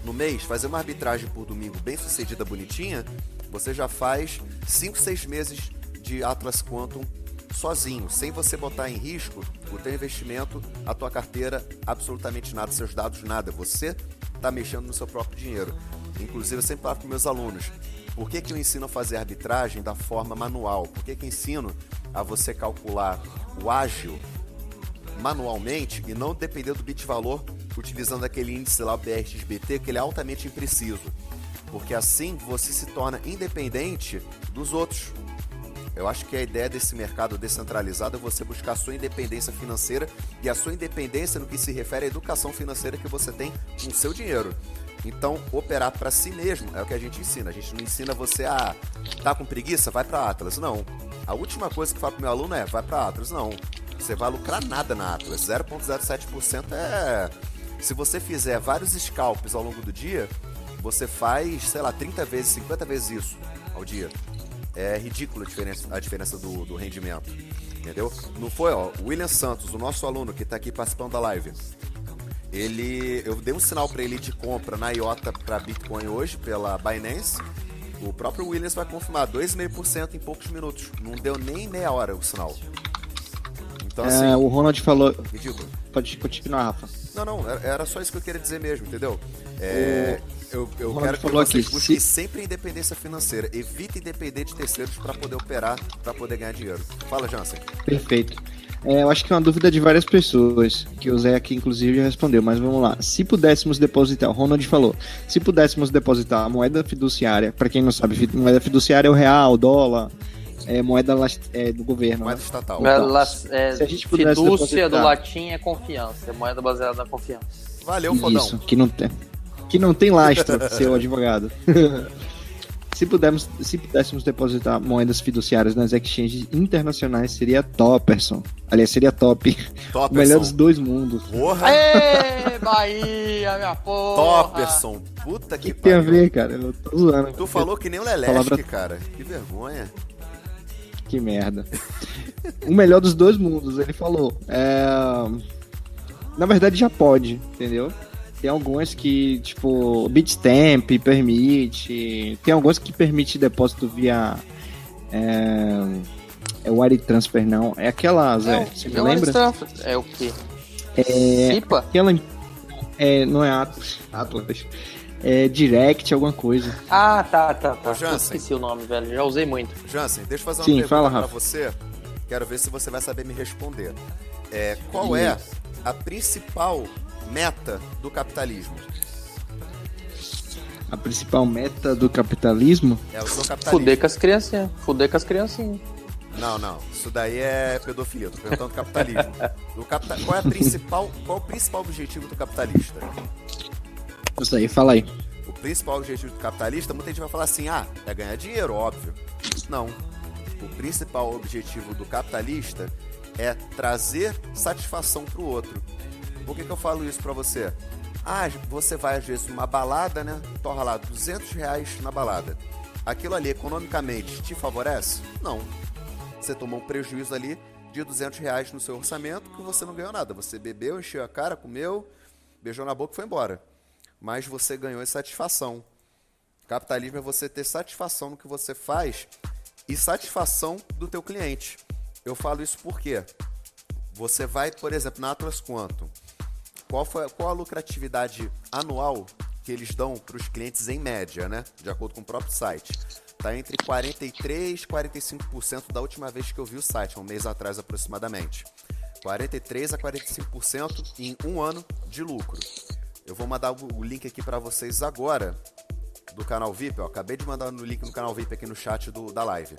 no mês, fazer uma arbitragem por domingo bem sucedida, bonitinha, você já faz 5, 6 meses de Atlas Quantum sozinho, sem você botar em risco o teu investimento, a tua carteira, absolutamente nada, seus dados, nada. Você está mexendo no seu próprio dinheiro. Inclusive, eu sempre falo com meus alunos, Por que, que eu ensino a fazer arbitragem da forma manual? Por que, que eu ensino a você calcular o ágil manualmente e não depender do bit valor utilizando aquele índice lá, o BRXBT, que ele é altamente impreciso. Porque assim você se torna independente dos outros. Eu acho que a ideia desse mercado descentralizado é você buscar a sua independência financeira e a sua independência no que se refere à educação financeira que você tem com o seu dinheiro. Então, operar para si mesmo é o que a gente ensina. A gente não ensina você a tá com preguiça, vai para Atlas. Não. A última coisa que eu falo pro meu aluno é vai para Atlas. Não. Você vai lucrar nada na Atlas. 0.07% é se você fizer vários scalps ao longo do dia, você faz, sei lá, 30 vezes, 50 vezes isso ao dia. É ridícula a diferença, a diferença do, do rendimento. Entendeu? Não foi, ó, o William Santos, o nosso aluno que está aqui participando da live. Ele, eu dei um sinal para ele de compra na IOTA para Bitcoin hoje pela Binance. O próprio Williams vai confirmar 2,5% em poucos minutos. Não deu nem meia hora o sinal. Então, assim, é, o Ronald falou. Ridículo. Pode continuar, Rafa. Não, não, era só isso que eu queria dizer mesmo, entendeu? É, eu, eu quero que vocês aqui, busquem se... sempre independência financeira. Evite depender de terceiros para poder operar, para poder ganhar dinheiro. Fala, Jansen. Perfeito. É, eu acho que é uma dúvida de várias pessoas, que o Zé aqui inclusive já respondeu, mas vamos lá. Se pudéssemos depositar, o Ronald falou, se pudéssemos depositar a moeda fiduciária, para quem não sabe, moeda fiduciária é o real, o dólar, é moeda é, do governo. Moeda né? estatal. Moeda, é, Se a gente fidúcia depositar... do latim é confiança, é moeda baseada na confiança. Valeu, fodão. Isso, que não tem, que não tem lastro, seu advogado. se, pudermos, se pudéssemos depositar moedas fiduciárias nas exchanges internacionais, seria Topperson. Aliás, seria top. Topperson. O melhor dos dois mundos. Porra! Aê, Bahia, minha porra! Topperson. Puta que, que tem a ver, cara? Eu tô zoando. Tu falou que nem o Leleste, palavra... cara. Que vergonha. Que merda. o melhor dos dois mundos, ele falou. É... Na verdade já pode, entendeu? Tem algumas que, tipo, Bitstamp permite. Tem algumas que permite depósito via. É, é Wire Transfer, não. É aquela, Zé, você me lembra? É o quê? É. Cipa? Aquela. É, não é Atlas. Atlas é, Direct, alguma coisa. Ah, tá, tá, tá. Jansen, esqueci o nome, velho. Já usei muito. Jansen, deixa eu fazer uma Sim, pergunta fala, pra você. Quero ver se você vai saber me responder. É, qual é a principal meta do capitalismo? A principal meta do capitalismo? É o seu capitalismo. Fuder com as criancinhas. Fuder com as criancinhas. Não, não. Isso daí é pedofilia. Tô perguntando do capitalismo. Do capita... Qual é a principal, qual é o principal objetivo do capitalista? Isso aí, fala aí. O principal objetivo do capitalista, muita gente vai falar assim: ah, é ganhar dinheiro, óbvio. Não. O principal objetivo do capitalista é trazer satisfação para o outro. Por que, que eu falo isso para você? Ah, você vai às vezes numa balada, né? Torra lá 200 reais na balada. Aquilo ali economicamente te favorece? Não. Você tomou um prejuízo ali de 200 reais no seu orçamento que você não ganhou nada. Você bebeu, encheu a cara, comeu, beijou na boca e foi embora mas você ganhou satisfação. Capitalismo é você ter satisfação no que você faz e satisfação do teu cliente. Eu falo isso porque você vai, por exemplo, na Atlas Quantum. Qual, foi, qual a lucratividade anual que eles dão para os clientes em média, né? De acordo com o próprio site. Está entre 43% e 45% da última vez que eu vi o site, um mês atrás aproximadamente. 43% a 45% em um ano de lucro. Eu vou mandar o link aqui para vocês agora do canal VIP. Eu acabei de mandar no link no canal VIP aqui no chat do, da live.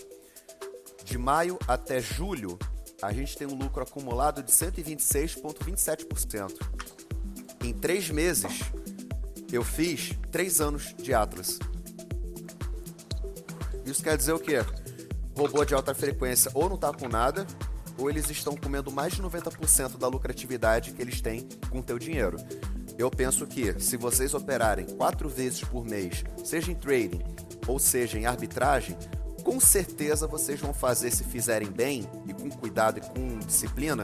De maio até julho, a gente tem um lucro acumulado de 126,27%. Em três meses, eu fiz três anos de Atlas. Isso quer dizer o quê? Robô de alta frequência ou não está com nada, ou eles estão comendo mais de 90% da lucratividade que eles têm com o teu dinheiro. Eu penso que se vocês operarem quatro vezes por mês, seja em trading ou seja em arbitragem, com certeza vocês vão fazer se fizerem bem e com cuidado e com disciplina,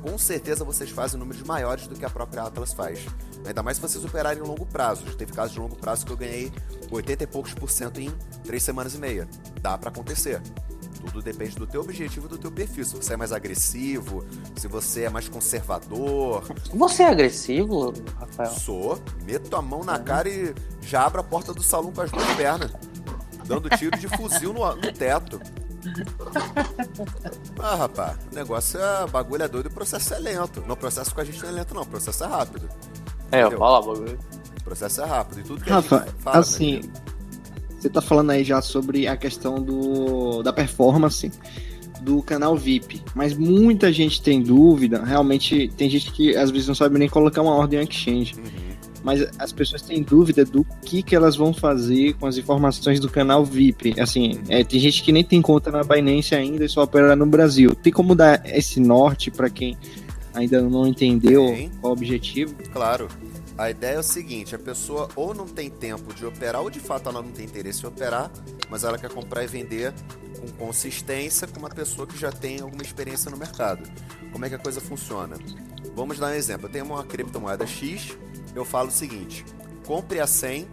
com certeza vocês fazem números maiores do que a própria Atlas faz. Ainda mais se vocês operarem em longo prazo. Já teve casos de longo prazo que eu ganhei 80 e poucos por cento em três semanas e meia. Dá para acontecer. Tudo depende do teu objetivo e do teu perfil. Se você é mais agressivo, se você é mais conservador. Você é agressivo, Rafael? Sou. Meto a mão na cara e já abro a porta do salão com as duas pernas. dando tiro de fuzil no, no teto. Ah, rapaz, o negócio é. O bagulho é doido e o processo é lento. Não, o processo com a gente não é lento, não. O processo é rápido. É, Entendeu? fala, bagulho. O processo é rápido. E tudo que Rafa, a gente fala. assim, amigo, você tá falando aí já sobre a questão do, da performance do canal VIP, mas muita gente tem dúvida, realmente tem gente que às vezes não sabe nem colocar uma ordem exchange, Uhum. mas as pessoas têm dúvida do que que elas vão fazer com as informações do canal VIP, assim, é, tem gente que nem tem conta na Binance ainda e só opera no Brasil, tem como dar esse norte para quem ainda não entendeu qual o objetivo? Claro. A ideia é o seguinte: a pessoa ou não tem tempo de operar, ou de fato ela não tem interesse em operar, mas ela quer comprar e vender com consistência com uma pessoa que já tem alguma experiência no mercado. Como é que a coisa funciona? Vamos dar um exemplo. Eu tenho uma criptomoeda X, eu falo o seguinte: compre a 100,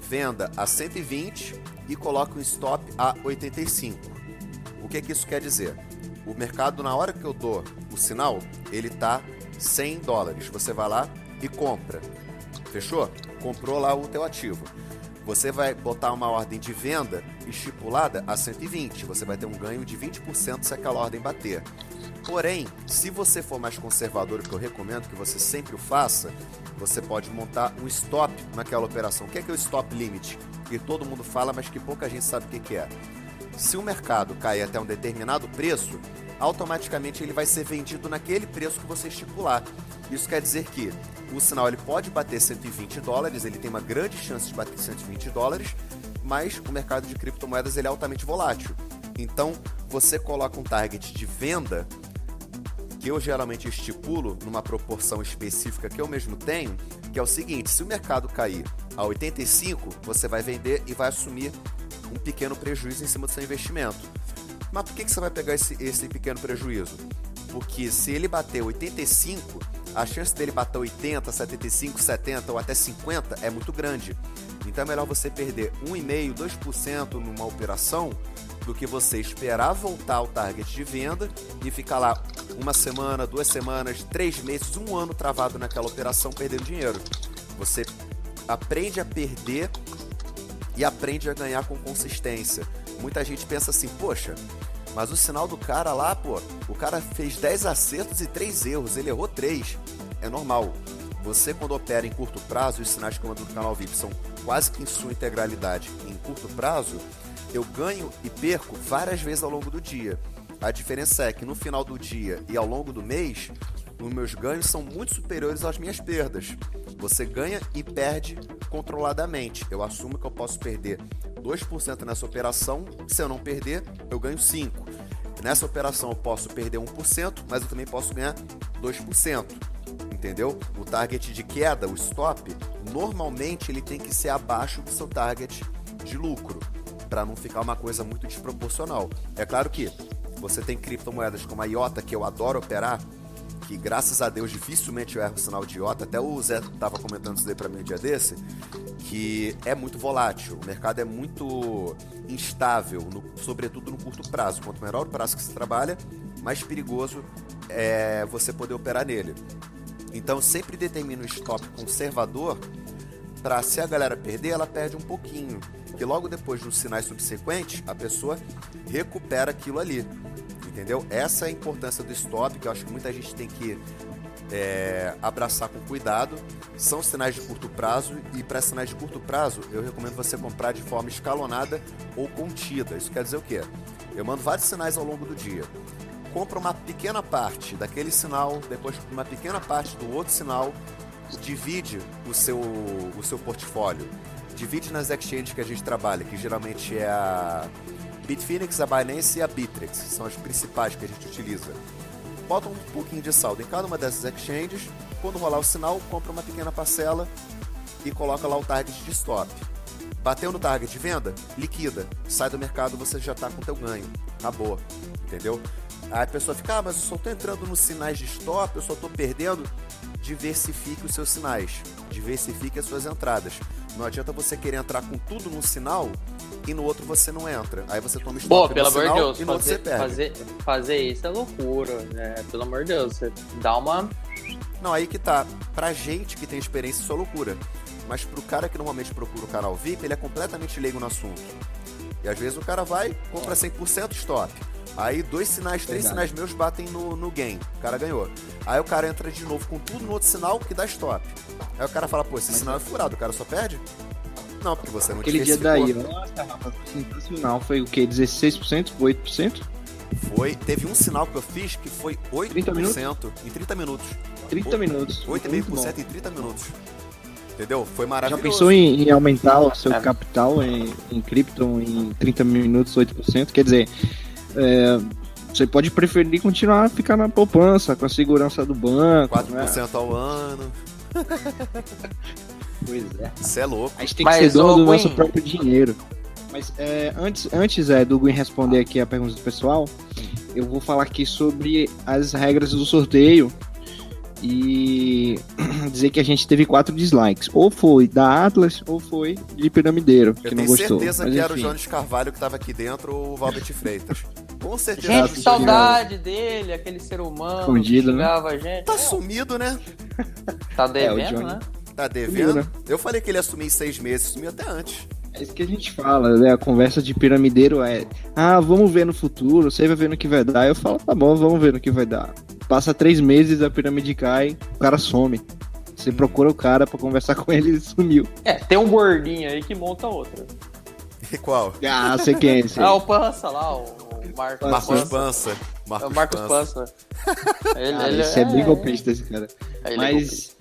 venda a 120 e coloque um stop a 85. O que, que isso quer dizer? O mercado, na hora que eu dou o sinal, ele tá 100 dólares. Você vai lá e compra. Fechou? Comprou lá o teu ativo. Você vai botar uma ordem de venda estipulada a 120. Você vai ter um ganho de 20% se aquela ordem bater. Porém, se você for mais conservador, que eu recomendo que você sempre o faça, você pode montar um stop naquela operação. O que é, que é o stop limit? Que todo mundo fala, mas que pouca gente sabe o que é. Se o mercado cair até um determinado preço, automaticamente ele vai ser vendido naquele preço que você estipular. Isso quer dizer que o sinal ele pode bater 120 dólares, ele tem uma grande chance de bater 120 dólares, mas o mercado de criptomoedas ele é altamente volátil. Então, você coloca um target de venda que eu geralmente estipulo numa proporção específica que eu mesmo tenho, que é o seguinte: se o mercado cair a 85, você vai vender e vai assumir um pequeno prejuízo em cima do seu investimento. Mas por que, que você vai pegar esse, esse pequeno prejuízo? Porque se ele bater 85, a chance dele bater 80, 75, 70 ou até 50 é muito grande. Então é melhor você perder 1,5%, 2% numa operação do que você esperar voltar ao target de venda e ficar lá uma semana, duas semanas, três meses, um ano travado naquela operação perdendo dinheiro. Você aprende a perder e aprende a ganhar com consistência. Muita gente pensa assim, poxa, mas o sinal do cara lá, pô, o cara fez 10 acertos e 3 erros, ele errou 3. É normal. Você, quando opera em curto prazo, os sinais que eu mando do canal VIP são quase que em sua integralidade em curto prazo, eu ganho e perco várias vezes ao longo do dia. A diferença é que no final do dia e ao longo do mês, os meus ganhos são muito superiores às minhas perdas. Você ganha e perde controladamente. Eu assumo que eu posso perder 2% nessa operação, se eu não perder, eu ganho 5%. Nessa operação eu posso perder 1%, mas eu também posso ganhar 2%. Entendeu? O target de queda, o stop, normalmente ele tem que ser abaixo do seu target de lucro, para não ficar uma coisa muito desproporcional. É claro que você tem criptomoedas como a IOTA, que eu adoro operar, que graças a Deus dificilmente eu erro o sinal de IOTA, até o Zé tava comentando isso daí para mim um dia desse, que é muito volátil, o mercado é muito instável, no- sobretudo no curto prazo. Quanto menor o prazo que você trabalha, mais perigoso é você poder operar nele. Então sempre determina um stop conservador para se a galera perder, ela perde um pouquinho. E logo depois, nos sinais subsequentes, a pessoa recupera aquilo ali. Entendeu? Essa é a importância do stop, que eu acho que muita gente tem que é, abraçar com cuidado. São sinais de curto prazo e para sinais de curto prazo eu recomendo você comprar de forma escalonada ou contida. Isso quer dizer o quê? Eu mando vários sinais ao longo do dia. Compra uma pequena parte daquele sinal, depois uma pequena parte do outro sinal, divide o seu, o seu portfólio. Divide nas exchanges que a gente trabalha, que geralmente é a Bitfinex, a Binance e a Bittrex. São as principais que a gente utiliza bota um pouquinho de saldo em cada uma dessas exchanges. Quando rolar o sinal, compra uma pequena parcela e coloca lá o target de stop. Bateu no target de venda? Liquida. Sai do mercado, você já está com teu ganho. Acabou. Entendeu? Aí a pessoa fica, ah, mas eu só tô entrando nos sinais de stop, eu só tô perdendo. Diversifique os seus sinais. Diversifique as suas entradas. Não adianta você querer entrar com tudo num sinal e no outro você não entra. Aí você toma stop Pô, no pelo amor de Deus, e no outro você fazer, perde. fazer, fazer isso é loucura, né? Pelo amor de Deus, você dá uma. Não, aí que tá. Pra gente que tem experiência, isso é loucura. Mas pro cara que normalmente procura o canal VIP, ele é completamente leigo no assunto. E às vezes o cara vai, compra 100% stop. Aí dois sinais, três Verdade. sinais meus batem no, no game. O cara ganhou. Aí o cara entra de novo com tudo no outro sinal que dá stop. Aí o cara fala, pô, esse sinal é furado, o cara só perde? Não, porque você não Aquele dia daí, nossa, rapaz, sensacional. Foi o quê? 16%? Foi 8%? Foi, teve um sinal que eu fiz que foi 8% 30 minutos? em 30 minutos. 30 minutos. Muito bom. 8,5% em 30 minutos. Entendeu? Foi Já maravilhoso. pensou em, em aumentar o seu É. capital em, em Krypton em 30 minutos, 8%? Quer dizer, é, você pode preferir continuar a ficar na poupança, com a segurança do banco. né? 4% ao ano. Pois é. Isso é louco. A gente tem Mas, que ser dono do nosso próprio dinheiro. Mas é, antes, antes é, do Gwen responder aqui a pergunta do pessoal, eu vou falar aqui sobre as regras do sorteio e dizer que a gente teve quatro dislikes. Ou foi da Atlas, ou foi de Piramideiro, que Eu não tenho gostou. certeza Mas, que era o. Jones Carvalho que tava aqui dentro ou o Valbert Freitas. Com certeza. Gente, que saudade dele, aquele ser humano Escondido, que né? a gente. Tá sumido, né? Tá É, o devendo, Johnny. né? Tá devendo. né? Eu falei que ele ia assumir em seis meses, sumiu até antes. É isso que a gente fala, né? A conversa de piramideiro é: ah, vamos ver no futuro, você vai ver no que vai dar. Eu falo: tá bom, vamos ver no que vai dar. Passa três meses, a pirâmide cai, o cara some. Você procura o cara pra conversar com ele, ele sumiu. É, tem um gordinho aí que monta outra. E qual? Ah, sei quem é esse. Ah, o Pança lá, o, o Marcos, Marcos Pança. Pança. É Marcos, o Marcos Pança. Pança. Ele, Cara, ele esse é, bem golpista esse cara. ele é. Mas,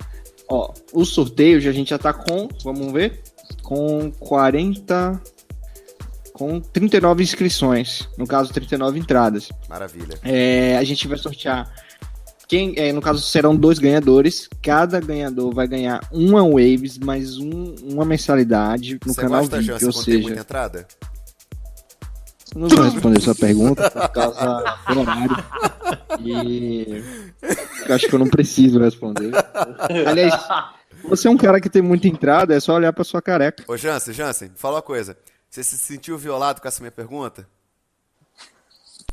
ó, o sorteio já- a gente já tá com, vamos ver, com 40. Com 39 inscrições. No caso, 39 entradas. Maravilha. É, a gente vai sortear. Quem, é, no caso, serão dois ganhadores. Cada ganhador vai ganhar uma Waves mais um- uma mensalidade no Você canal gosta. Jansen, Ou tem muita seja, entrada? Eu não vou responder sua pergunta por causa do horário. E eu acho que eu não preciso responder. Aliás, você é um cara que tem muita entrada, é só olhar pra sua careca. Ô, Jansen, Jansen, fala uma coisa. Você se sentiu violado com essa minha pergunta?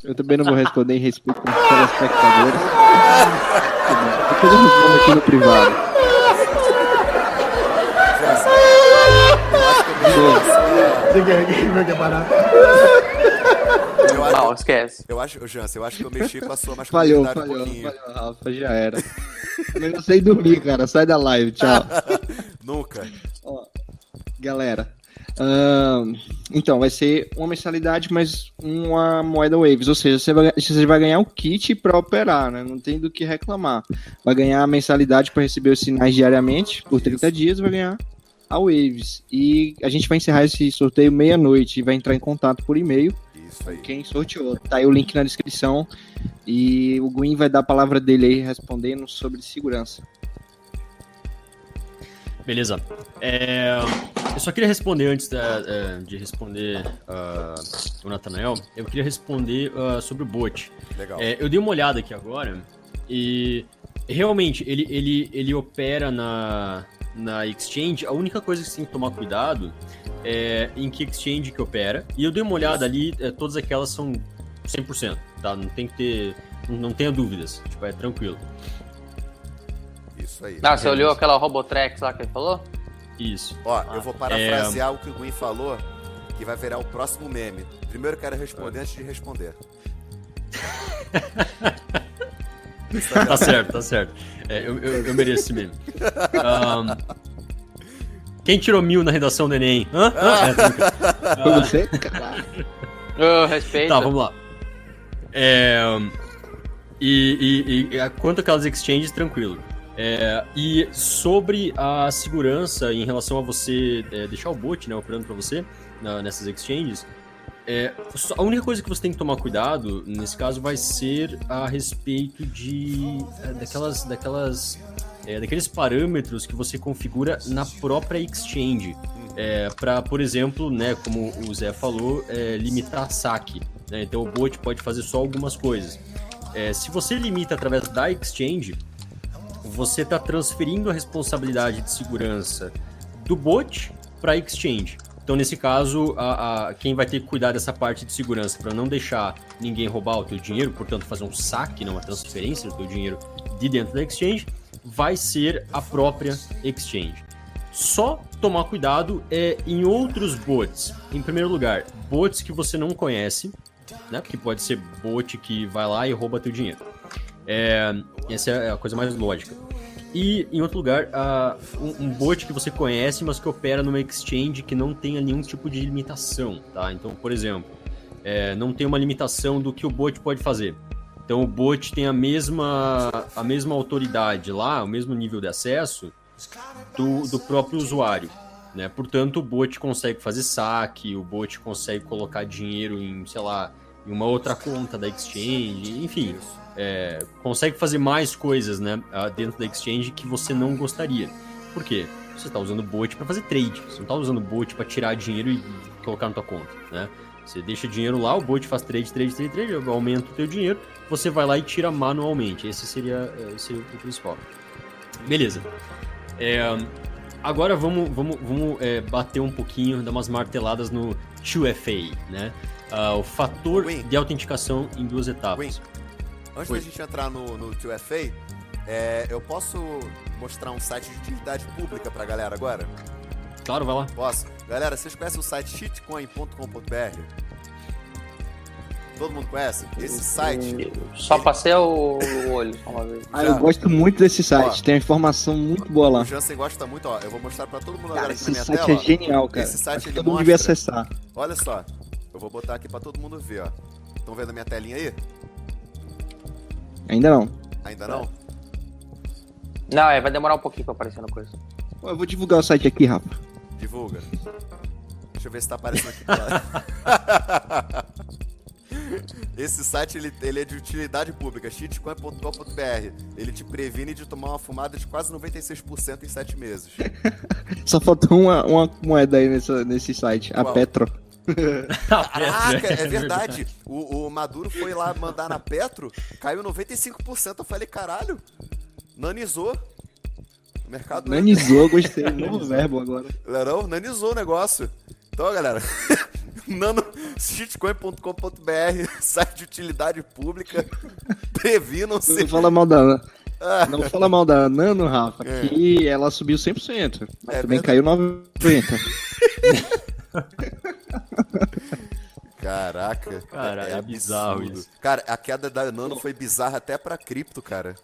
Eu também não vou responder em respeito com os telespectadores. Depois eu respondo aqui no privado. Eu acho, Não, esquece. eu acho, ô, Jansen, eu acho que eu mexi com a sua Falhou, masculinidade um falhou, pouquinho. falhou, Rafa, já era. Eu não sei dormir, cara. Sai da live, tchau. Nunca. Galera. ahn, então, vai ser uma mensalidade mais uma moeda Waves. Ou seja, você vai, você vai ganhar o kit pra operar, né? Não tem do que reclamar. Vai ganhar a mensalidade para receber os sinais diariamente por 30 dias. Vai ganhar a Waves. E a gente vai encerrar esse sorteio meia-noite e vai entrar em contato por e-mail Isso aí. quem sorteou. Tá aí o link na descrição. E o Gwyn vai dar a palavra dele aí respondendo sobre segurança. Beleza. É, eu só queria responder antes da- é, de responder ah, o Nathanael, eu queria responder ah, sobre o bot. Legal. É, eu dei uma olhada aqui agora e realmente ele, ele, ele opera na, na exchange. A única coisa que você tem que tomar cuidado é em que exchange que opera. E eu dei uma olhada ali, é, todas aquelas são 100%, tá? Não tem que ter. Não, tenha dúvidas, tipo, é tranquilo. Isso aí. Ah, você olhou aquela Robotrex lá que ele falou? Isso. Ó, eu vou parafrasear o que o Gwen falou, que vai virar o próximo meme. Primeiro eu quero responder antes de responder. Tá certo, tá certo. É, eu, eu, eu mereço esse meme. Ahn, quem tirou mil na redação do Enem? Hã? Hã? É, tô brincando. Foi você? Caralho. Ô, respeita. Tá, vamos lá. É, e, e, e quanto aquelas exchanges, tranquilo. É, e sobre a segurança em relação a você é, deixar o bot né, operando para você na- nessas exchanges, é, a única coisa que você tem que tomar cuidado nesse caso vai ser a respeito de é, daquelas, daquelas é, daqueles parâmetros que você configura na própria exchange. É, para, por exemplo, né, como o Zé falou, é, limitar saque. né? Então o bot pode fazer só algumas coisas. É, se você limita através da exchange, você está transferindo a responsabilidade de segurança do bot para a exchange. Então, nesse caso, a, a- quem vai ter que cuidar dessa parte de segurança para não deixar ninguém roubar o teu dinheiro, portanto, fazer um saque, não uma transferência do teu dinheiro de dentro da exchange, vai ser a própria exchange. Só tomar cuidado é em outros bots. Em primeiro lugar, bots que você não conhece, né? Porque pode ser bot que vai lá e rouba teu dinheiro. É, essa é a coisa mais lógica. E, em outro lugar, uh, um, um, bot que você conhece, mas que opera numa exchange que não tenha nenhum tipo de limitação, tá? Então, por exemplo, é, não tem uma limitação do que o bot pode fazer. Então, o bot tem a mesma, a mesma autoridade lá, o mesmo nível de acesso do, do próprio usuário. Né? Portanto, o bot consegue fazer saque, o bot consegue colocar dinheiro em, sei lá, em uma outra conta da exchange, enfim é, consegue fazer mais coisas né, dentro da exchange que você não gostaria. Por quê? Você está usando bot para fazer trade, você não está usando bot para tirar dinheiro e colocar na tua conta, né? Você deixa dinheiro lá, o bot faz trade, trade, trade, trade, aumenta o teu dinheiro, você vai lá e tira manualmente. Esse seria, esse seria o principal. Beleza. É, agora vamos, vamos, vamos é, bater um pouquinho, dar umas marteladas no 2FA, né? Uh, o fator de autenticação em duas etapas. Antes Oi. da gente entrar no, no 2FA, é, eu posso mostrar um site de utilidade pública pra galera agora? Claro, vai lá. Posso. Galera, vocês conhecem o site shitcoin.com.br? Todo mundo conhece? Esse site. Só ele... passei o, olho uma vez. Ah, eu gosto muito desse site, ó, tem uma informação muito boa lá. O Jansen gosta muito, ó. Eu vou mostrar pra todo mundo cara, agora aqui na minha tela. Esse site é genial, cara. Esse site ele todo mundo devia acessar. Olha só. Eu vou botar aqui pra todo mundo ver, ó. Estão vendo a minha telinha aí? Ainda não. Ainda não? Não, é, vai demorar um pouquinho pra aparecer na coisa. Eu vou divulgar o site aqui, Rafa. Divulga. Deixa eu ver se tá aparecendo aqui. Esse site ele, ele é de utilidade pública, cheatcoin.com.br. Ele te previne de tomar uma fumada de quase 96% em 7 meses. Só faltou uma, uma moeda aí nesse, nesse site, Qual? a Petro. Caraca, é verdade. O, o, Maduro foi lá mandar na Petro, caiu 95%. Eu falei, caralho, nanizou. O mercado. Nanizou, gostei. Novo verbo agora. Não, nanizou o negócio. Então, galera, nano shitcoin.com.br, site de utilidade pública. Previnam-se. Não fala mal da ah. Não fala mal da Nano, Rafa, é. que ela subiu 100%. Mas é também verdade. caiu 90%. Caraca. Cara, é, é bizarro isso. Cara, a queda da Nano foi bizarra até pra cripto, cara.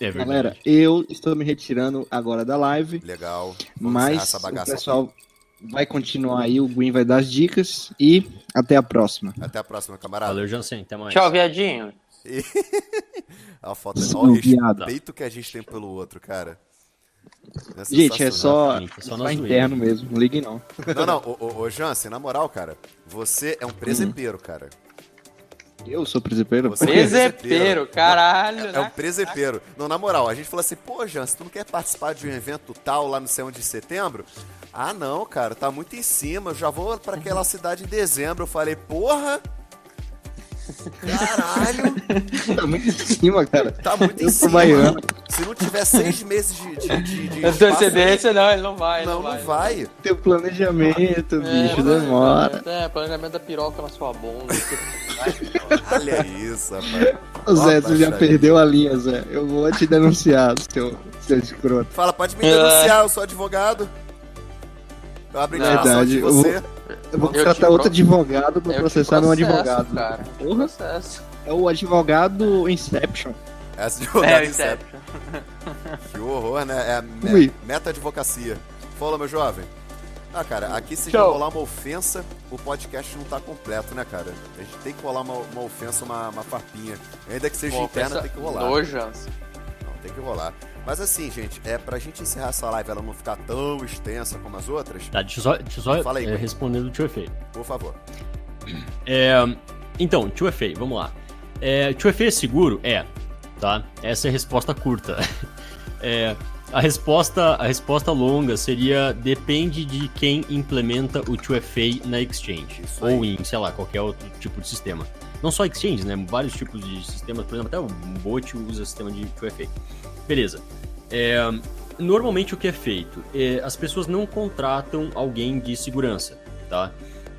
É verdade. Galera, eu estou me retirando agora da live. Legal. Vamos mas o pessoal aqui. vai continuar aí, o Gwyn vai dar as dicas e até a próxima. Até a próxima, camarada. Valeu, Jansen. Até mais. Tchau, viadinho. a foto é o respeito que a gente tem pelo outro, cara. É Gente, é só, é só, interno mesmo, não liguem não. Não, não, ô, ô, ô Jansen, na moral, cara, você é um presepeiro, hum. cara. Eu sou presepeiro? Você presepeiro, é caralho. É, é um presepeiro. Não, na moral, a gente falou assim, pô, Jansen, tu não quer participar de um evento tal lá no céu de setembro? Ah, não, cara, tá muito em cima, eu já vou para aquela cidade em dezembro. Eu falei, porra, Caralho! tá muito em cima, cara. Tá muito em cima. Baiano. Se não tiver seis meses de, de, de, de antecedência, não, ele não vai. Não, não vai. Não vai. Tem planejamento, é, bicho, demora. É, planejamento da piroca na sua bunda. Olha isso, rapaz. Ô Zé, você já perdeu a linha, Zé. Eu vou te denunciar, seu, seu escroto. Fala, pode me denunciar, eu sou advogado. Eu abro Verdade. de você. Eu vou contratar outro advogado pra processar meu advogado. Cara. Porra. É o advogado Inception. É, advogado é, Inception. que horror, né? É a me meta-advocacia. Fala, meu jovem. Ah, cara, aqui se Show. rolar uma ofensa, o podcast não tá completo, né, cara? A gente tem que rolar uma, uma ofensa, uma, uma farpinha. Ainda que seja uma interna, tem que rolar. Nojans. Não, tem que rolar. Mas assim, gente, é pra gente encerrar essa live ela não ficar tão extensa como as outras. Tá, deixa eu só, deixa eu só Fala aí, é, responder do 2FA. Por favor. É, então, 2FA, vamos lá. É, 2FA é seguro? É, tá? Essa é a resposta curta. É, a resposta, a resposta longa seria depende de quem implementa o 2FA na Exchange. Ou em, sei lá, qualquer outro tipo de sistema. Não só Exchange, né? Vários tipos de sistemas. Por exemplo, até o Bot usa sistema de 2FA. Beleza. É, normalmente o que é feito? É, as pessoas não contratam alguém de segurança, tá?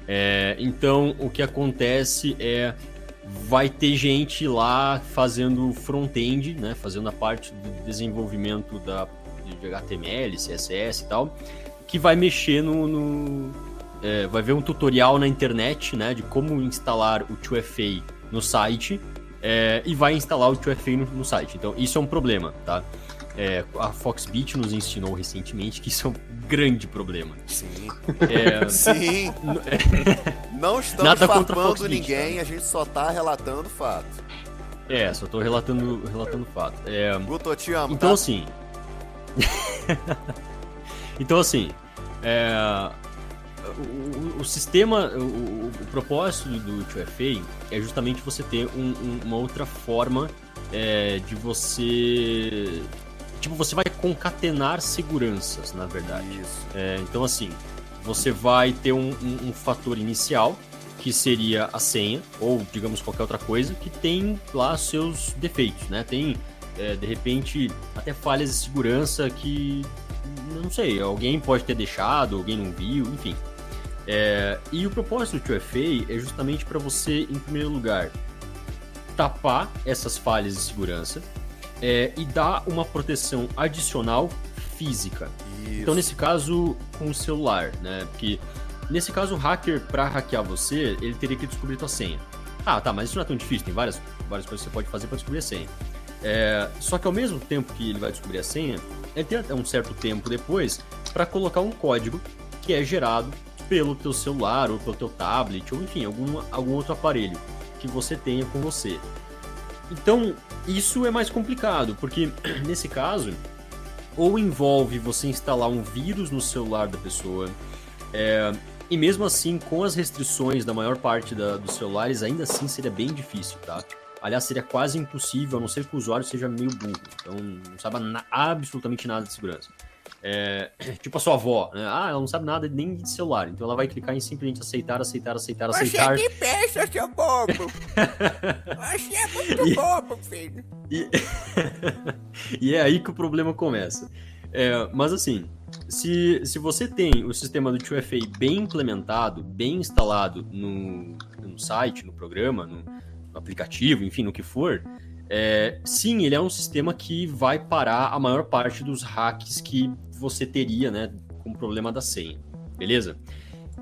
É, então o que acontece é vai ter gente lá fazendo front-end, né, fazendo a parte do desenvolvimento da, de HTML, CSS e tal, que vai mexer no. no é, vai ver um tutorial na internet, né, de como instalar o 2FA no site é, e vai instalar o 2FA no, no, site. Então, isso é um problema, tá? É, a Foxbit nos ensinou recentemente que isso é um grande problema. Sim. É, Sim. Não estamos Nada farpando ninguém, tá? a gente só tá relatando fato. é, só tô relatando, relatando fato. É, Guto, eu te amo, Então tá? assim. então assim. é, O, o- o sistema, o, o- o propósito do 2FA é justamente você ter um- um- uma outra forma é, de você. Tipo, você vai concatenar seguranças, na verdade. Isso. É, então, assim, você vai ter um, um- um fator inicial, que seria a senha, ou digamos qualquer outra coisa, que tem lá seus defeitos, né? Tem, é, de repente, até falhas de segurança que, não sei, alguém pode ter deixado, alguém não viu, enfim. É, e o propósito do 2FA é justamente para você, em primeiro lugar, tapar essas falhas de segurança é, e dar uma proteção adicional física. Isso. Então, nesse caso, com o celular, né? Porque nesse caso, o hacker, pra hackear você, ele teria que descobrir tua senha. Ah, tá, mas isso não é tão difícil, tem várias, várias coisas que você pode fazer para descobrir a senha. É, só que ao mesmo tempo que ele vai descobrir a senha, ele tem até um certo tempo depois para colocar um código que é gerado pelo teu celular, ou pelo teu tablet, ou enfim, algum, algum outro aparelho que você tenha com você. Então, isso é mais complicado, porque nesse caso, ou envolve você instalar um vírus no celular da pessoa, é, e mesmo assim, com as restrições da maior parte da- dos celulares, ainda assim seria bem difícil, tá? Aliás, seria quase impossível, a não ser que o usuário seja meio burro, então não saiba na- absolutamente nada de segurança. É, tipo a sua avó, né? Ah, ela não sabe nada nem de celular, então ela vai clicar em simplesmente aceitar, aceitar, aceitar, Você aceitar. que pensa, seu bobo. Você é muito E- bobo, filho. E... e é aí que o problema começa. É, mas assim, se, se você tem o sistema do 2FA bem implementado, bem instalado no, no site, no programa, no, no aplicativo, enfim, no que for, é, sim, ele é um sistema que vai parar a maior parte dos hacks que você teria, né, com o problema da senha. Beleza?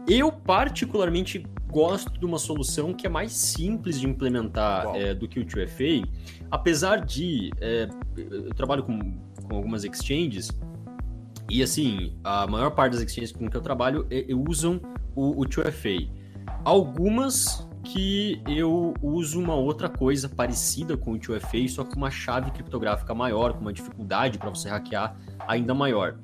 Eu particularmente gosto de uma solução que é mais simples de implementar é, do que o 2FA, apesar de é, eu trabalho com, com algumas exchanges e assim a maior parte das exchanges com que eu trabalho é, é, usam o, o 2FA. Algumas que eu uso uma outra coisa parecida com o 2FA, só com uma chave criptográfica maior, com uma dificuldade para você hackear ainda maior,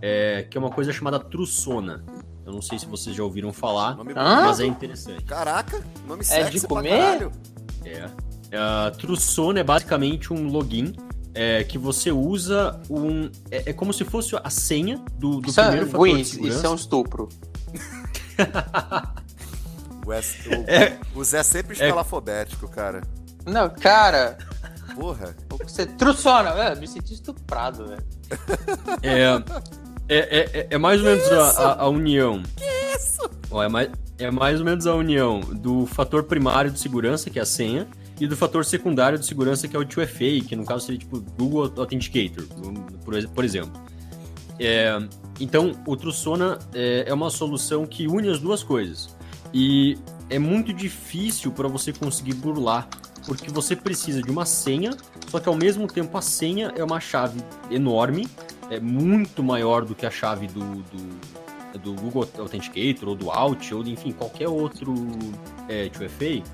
é, que é uma coisa chamada Trussona. Eu não sei se vocês já ouviram falar, mas é interessante. Caraca, nome É sexy de pra comer? É. Uh, Trussona é basicamente um login é, que você usa um. É, é como se fosse a senha do, do Isso é, primeiro fator Gui, de isso é um estupro. O, S- o- É. o Zé sempre escalafobético, cara. Não, cara, Porra. você trussona, velho. Me senti estuprado, velho. É, é, é, é- é mais ou menos a, a- a união. Que isso? é, mais, é mais ou menos a união do fator primário de segurança, que é a senha, e do fator secundário de segurança, que é o 2FA, que no caso seria tipo Google Authenticator, por, por exemplo. É, então, o Trussona é, é uma solução que une as duas coisas. E é muito difícil para você conseguir burlar, porque você precisa de uma senha, só que ao mesmo tempo a senha é uma chave enorme, é muito maior do que a chave do, do, do Google Authenticator, ou do Alt, ou enfim, qualquer outro é, 2FA.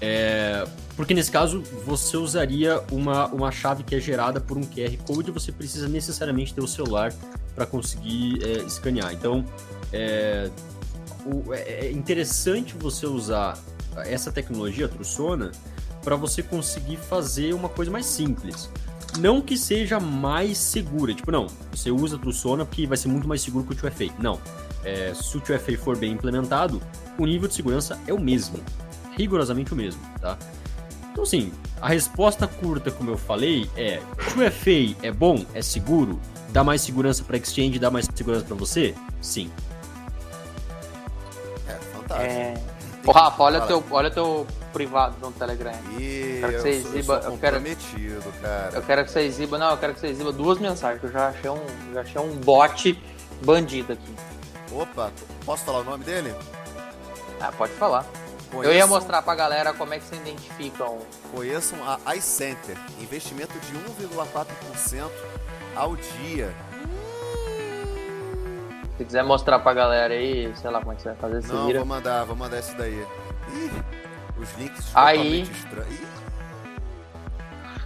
É, porque nesse caso você usaria uma, uma chave que é gerada por um QR Code e você precisa necessariamente ter o celular para conseguir é, escanear. Então é, o- é é interessante você usar essa tecnologia, Trussona, para você conseguir fazer uma coisa mais simples. Não que seja mais segura, tipo, não, você usa Trussona porque vai ser muito mais seguro que o 2FA. Não. É, se o 2FA for bem implementado, o nível de segurança é o mesmo. Rigorosamente o mesmo, tá? Então, assim, a resposta curta, como eu falei, é: 2FA é bom? É seguro? Dá mais segurança para exchange? Dá mais segurança para você? Sim. É, fantástico. É. Ô, Rafa, olha teu, olha teu privado no Telegram. E Quero que eu, você eu exiba- sou eu quero- cara. Eu quero que você exiba, não, eu quero que você exiba duas mensagens, que eu já achei um, já achei um bot bandido aqui. Opa, posso falar o nome dele? Ah, pode falar. Eu ia mostrar pra galera como é que se identificam. Conheçam a iCenter, investimento de 1,4% ao dia. Se quiser mostrar pra galera aí, sei lá como é que você vai fazer, você Não, vira. vou mandar, vou mandar isso daí. Ih, os links Aí- estranhos.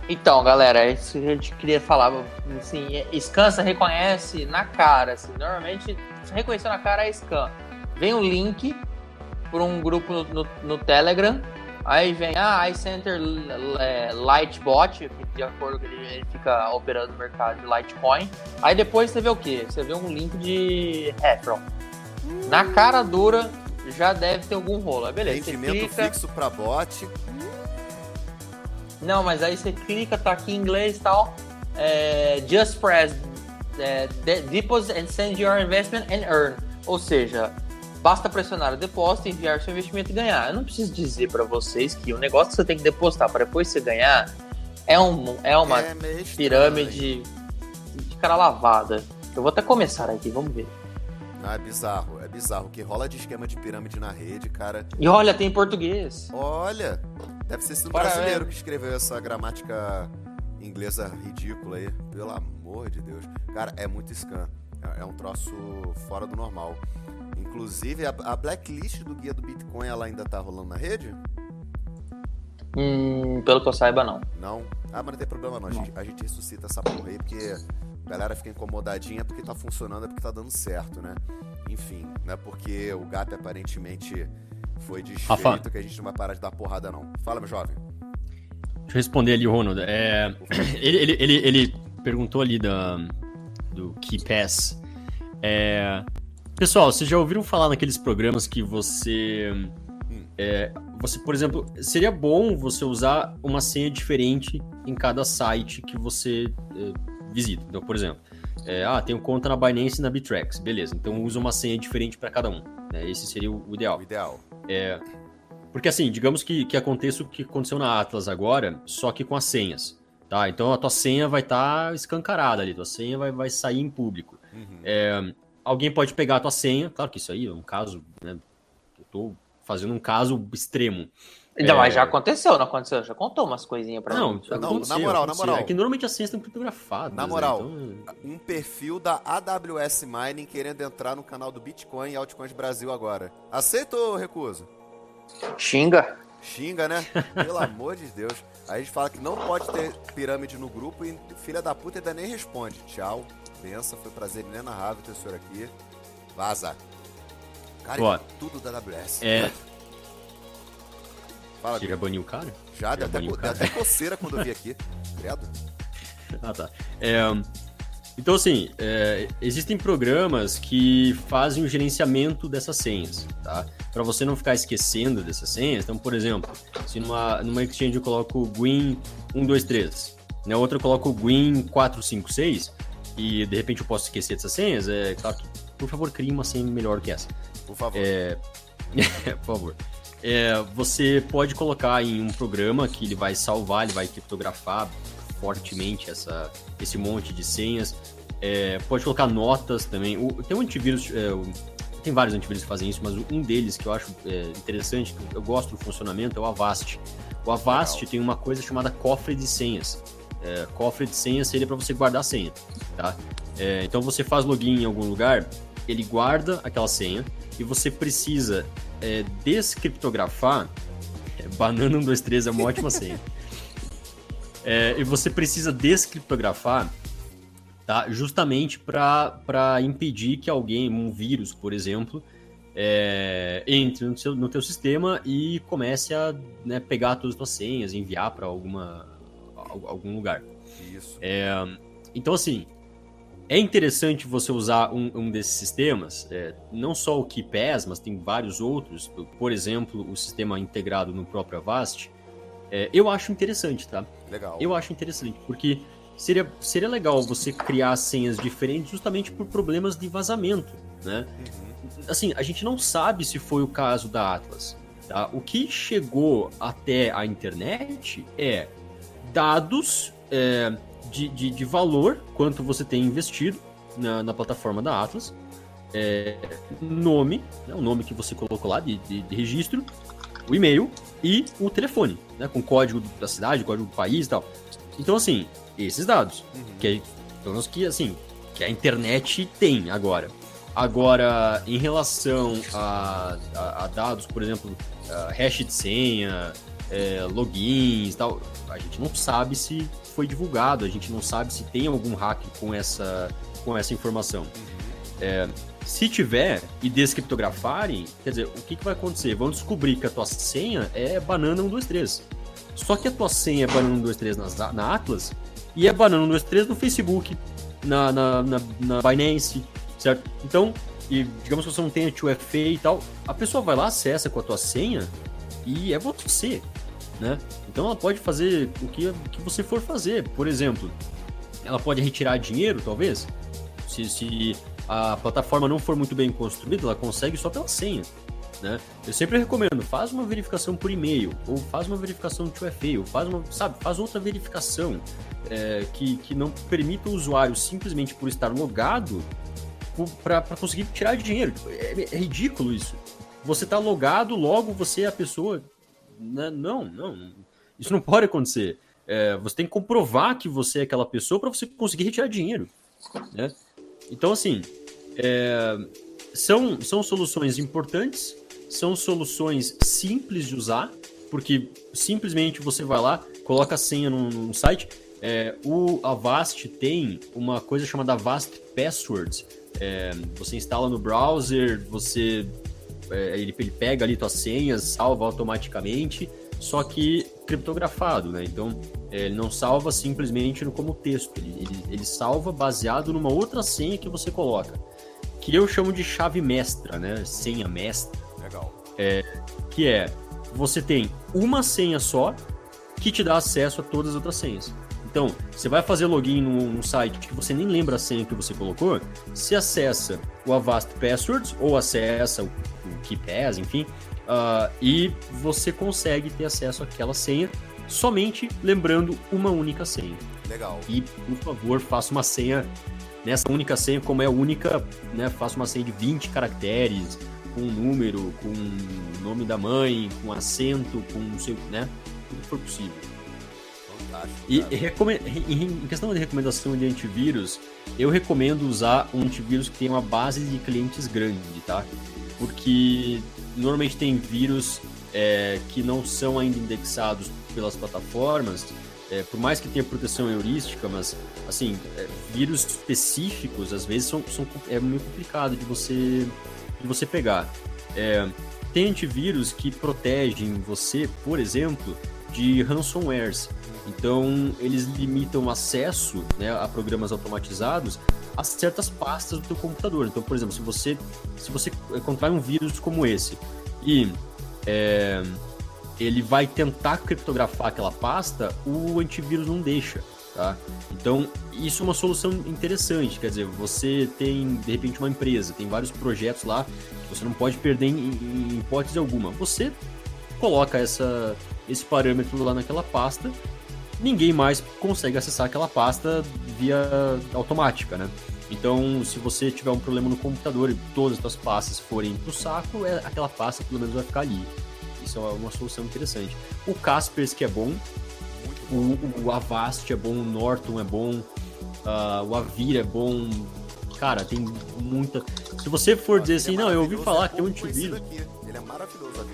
Então, galera, é isso que a gente queria falar. Assim, é- Scan você reconhece na cara. Assim, normalmente, se reconhecer na cara é Scan. Vem um link por um grupo no, no- no Telegram. Aí vem, ah, iCenter é, Lightbot, que de acordo com ele, ele fica operando no mercado de Litecoin. Aí depois você vê o quê? Você vê um link de Hefron. Na cara dura já deve ter algum rolo. Aí beleza, rendimento clica, fixo para bot. não, mas aí você clica, tá aqui em inglês e tal. É, just press é, de- deposit and send your investment and earn. Ou seja, basta pressionar o depósito, enviar seu investimento e ganhar. Eu não preciso dizer para vocês que o negócio que você tem que depositar para depois você ganhar é, um, é uma é pirâmide de cara lavada. Eu vou até começar aqui, vamos ver. Ah, é bizarro, é bizarro. O que rola de esquema de pirâmide na rede, cara. E olha, tem em português. Olha, deve ser esse Parabéns. brasileiro que escreveu essa gramática inglesa ridícula aí. Pelo amor de Deus. Cara, é muito scan. É- É um troço fora do normal. Inclusive, a, a blacklist do guia do Bitcoin, ela ainda tá rolando na rede? Hum, pelo que eu saiba, não. Não? Ah, mas não tem problema não. A gente, a gente ressuscita essa porra aí, porque a galera fica incomodadinha porque tá funcionando, é porque tá dando certo, né? Enfim, não é porque o gato aparentemente foi desfeito Rafa. que a gente não vai parar de dar porrada, não. Fala, meu jovem. Deixa eu responder ali, Ronald. É, ele, ele, ele, ele perguntou ali da, do Key Pass. É, pessoal, vocês já ouviram falar naqueles programas que você. é, você, por exemplo, seria bom você usar uma senha diferente em cada site que você é, visita. Então, por exemplo, é, ah, tenho conta na Binance e na Bittrex. Beleza, então usa uma senha diferente para cada um. né? Esse seria o ideal. O ideal. É, porque assim, digamos que, que aconteça o que aconteceu na Atlas agora, só que com as senhas. Tá? Então a tua senha vai estar escancarada ali, tua senha vai, vai sair em público. Uhum. É, alguém pode pegar a tua senha, claro que isso aí é um caso, né? Eu tô fazendo um caso extremo. Ainda É. mais já aconteceu, não aconteceu? Já contou umas coisinhas pra Não, mim. Não, aconteceu, na moral, na aconteceu. moral. É que normalmente as senhas estão criptografadas. Na né? moral. Então, Um perfil da AWS Mining querendo entrar no canal do Bitcoin e Altcoins Brasil agora. Aceita ou recusa? Xinga. Xinga, né? Pelo amor de Deus. Aí a gente fala que não pode ter pirâmide no grupo e filha da puta ainda nem responde. Tchau, benção, foi um prazer inenarrável ter o senhor aqui. Vaza. Cara, Ó, tudo da AWS. É. Fala, Você já baniu o cara? já, deu até, deu até coceira quando eu vi aqui. Credo. Ah, tá. É, então, assim, é, existem programas que fazem o gerenciamento dessas senhas, tá? Para você não ficar esquecendo dessas senhas. Então, por exemplo, se numa, numa exchange eu coloco o GUIN 123, na outra eu coloco o GUIN 456, e de repente eu posso esquecer dessas senhas, é claro que, por favor, crie uma senha melhor que essa. Por favor. É, por favor. É, você pode colocar em um programa que ele vai salvar, ele vai criptografar fortemente essa, esse monte de senhas. É, pode colocar notas também. O- tem um antivírus, é, o- tem vários antivírus que fazem isso, mas um deles que eu acho é, interessante, que eu gosto do funcionamento, é o Avast. O Avast Legal. tem uma coisa chamada cofre de senhas. É, cofre de senhas seria para você guardar a senha, tá? É, então você faz login em algum lugar, ele guarda aquela senha e você precisa é, descriptografar. É, banana 123 é uma ótima senha. É, e você precisa descriptografar tá? justamente para impedir que alguém, um vírus, por exemplo, é, entre no, seu, no teu sistema e comece a né, pegar todas as tuas senhas enviar para alguma al- algum lugar. Isso. É, então, assim, é interessante você usar um, um desses sistemas, é, não só o KeePass, mas tem vários outros, por exemplo, o sistema integrado no próprio Avast. É, eu acho interessante, tá? Legal. Eu acho interessante, porque seria, seria legal você criar senhas diferentes justamente por problemas de vazamento, né? Uhum. Assim, a gente não sabe se foi o caso da Atlas. Tá? O que chegou até a internet é dados é, de, de, de valor, quanto você tem investido na, na plataforma da Atlas, é, nome, né, o nome que você colocou lá de, de, de registro, o e-mail e o telefone, né, com código da cidade, código do país e tal. Então, assim, esses dados, que é, pelo menos que, assim, que a internet tem agora. Agora, em relação a, a, a dados, por exemplo, hash de senha, é, logins e tal, a gente não sabe se foi divulgado, a gente não sabe se tem algum hack com essa, com essa informação. É, se tiver e descriptografarem, quer dizer, o que, que vai acontecer? Vão descobrir que a tua senha é banana 123. Só que a tua senha é banana 123 na, na Atlas e é banana 123 no Facebook, na, na, na, na Binance, certo? Então, e digamos que você não tenha 2FA e tal, a pessoa vai lá, acessa com a tua senha e é você, né? Então ela pode fazer o que, que você for fazer. Por exemplo, ela pode retirar dinheiro, talvez. Se, se a plataforma não for muito bem construída, ela consegue só pela senha. Né? Eu sempre recomendo, faz uma verificação por e-mail, ou faz uma verificação de 2FA, ou faz uma, sabe, faz outra verificação é, que, que não permita o usuário simplesmente por estar logado para conseguir tirar dinheiro. É, é, ridículo isso. Você está logado, logo você é a pessoa. Né? Não, não. Isso não pode acontecer. É, você tem que comprovar que você é aquela pessoa para você conseguir retirar dinheiro. Né? Então, assim, é, são, são soluções importantes, são soluções simples de usar, porque simplesmente você vai lá, coloca a senha num site. É, o Avast tem uma coisa chamada Avast Passwords. É, você instala no browser, você é, ele, ele pega ali tuas senhas, salva automaticamente, só que criptografado, né? Então é, ele não salva simplesmente no, como texto, ele, ele, ele salva baseado numa outra senha que você coloca, que eu chamo de chave mestra, né? Senha mestra. Legal. É, que é você tem uma senha só que te dá acesso a todas as outras senhas. Então, você vai fazer login num, num site que você nem lembra a senha que você colocou, se acessa o Avast Passwords ou acessa o, o KeePass, enfim, uh, e você consegue ter acesso àquela senha somente lembrando uma única senha. Legal. E, por favor, faça uma senha nessa única senha, como é única, né? Faça uma senha de 20 caracteres, com um número, com o nome da mãe, com acento, com não sei, né? Tudo que for possível. Fantástico. E em questão de recomendação de antivírus, eu recomendo usar um antivírus que tenha uma base de clientes grande, tá? Porque normalmente tem vírus é, que não são ainda indexados pelas plataformas, é, por mais que tenha proteção heurística, mas assim, é, vírus específicos às vezes são, são- é meio complicado de você, de você pegar. É, tem antivírus que protegem você, por exemplo, de ransomwares. Então, eles limitam acesso né, a programas automatizados a certas pastas do teu computador. Então, por exemplo, se você, se você encontrar um vírus como esse e é, ele vai tentar criptografar aquela pasta, o antivírus não deixa. Tá? Então, isso é uma solução interessante. Quer dizer, você tem, de repente, uma empresa, tem vários projetos lá que você não pode perder em, em hipótese alguma. Você coloca essa, esse parâmetro lá naquela pasta, ninguém mais consegue acessar aquela pasta via automática, né? Então, se você tiver um problema no computador e todas as suas pastas forem pro saco, é, aquela pasta pelo menos vai ficar ali. Isso é uma, solução interessante. O Kaspersky é bom, o, o Avast é bom, o Norton é bom, ah, o Avira é bom. Cara, tem muita. Se você for dizer assim, é não, eu ouvi falar é que tem um antivírus. Ele é maravilhoso.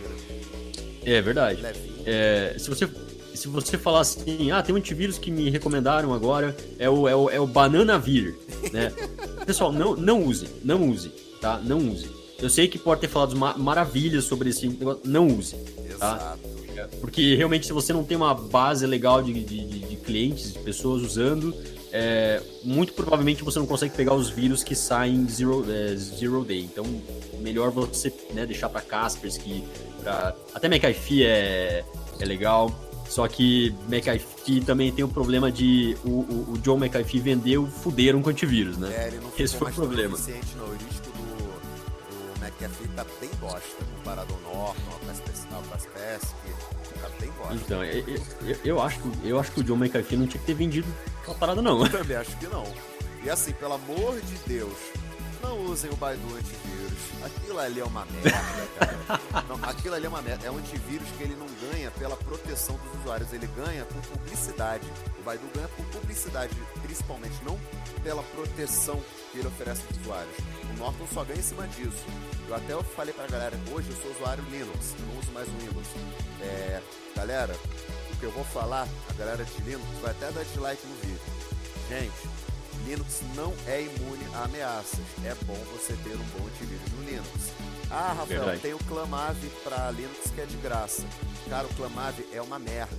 É verdade. É, se você se você falar assim, ah, tem um antivírus que me recomendaram agora, é o, é o, é o Bananavir, né? Pessoal, não, não use, não use, tá? Não use. Eu sei que pode ter falado ma- maravilhas sobre esse negócio, não use, tá? Exato. Porque realmente se você não tem uma base legal de, de, de- clientes, de pessoas usando, é, muito provavelmente você não consegue pegar os vírus que saem zero, é, zero day. Então, melhor você né, deixar para Kaspersky, pra... até McAfee é, é legal. Só que McAfee também tem o problema de o, o, o John McAfee vendeu, fuderam com antivírus, né? É, ele não Esse foi o problema. eficiente no heurístico do, do fita tá bem bosta comparado ao Norton, ao Kaspersky, ao Kaspersky, tá bem bosta. Então, eu, eu, eu acho, que- eu acho que o John McAfee não tinha que ter vendido aquela parada, não. Eu também acho que não. E assim, pelo amor de Deus, não usem o Baidu antivírus. Aquilo ali é uma merda, cara. Não, aquilo ali é uma merda. É um antivírus que ele não ganha pela proteção dos usuários, ele ganha por publicidade. O Baidu ganha por publicidade, principalmente, não pela proteção que ele oferece aos usuários. O Norton só ganha em cima disso. Eu até falei pra galera, hoje eu sou usuário Linux, eu não uso mais o Windows. É, galera, o que eu vou falar, a galera de Linux vai até dar dislike no vídeo. Gente, Linux não é imune a ameaças. É bom você ter um bom antivírus no Linux. Ah, Rafael, Verdade. tem o Clamave para Linux que é de graça. Cara, o Clamave é uma merda.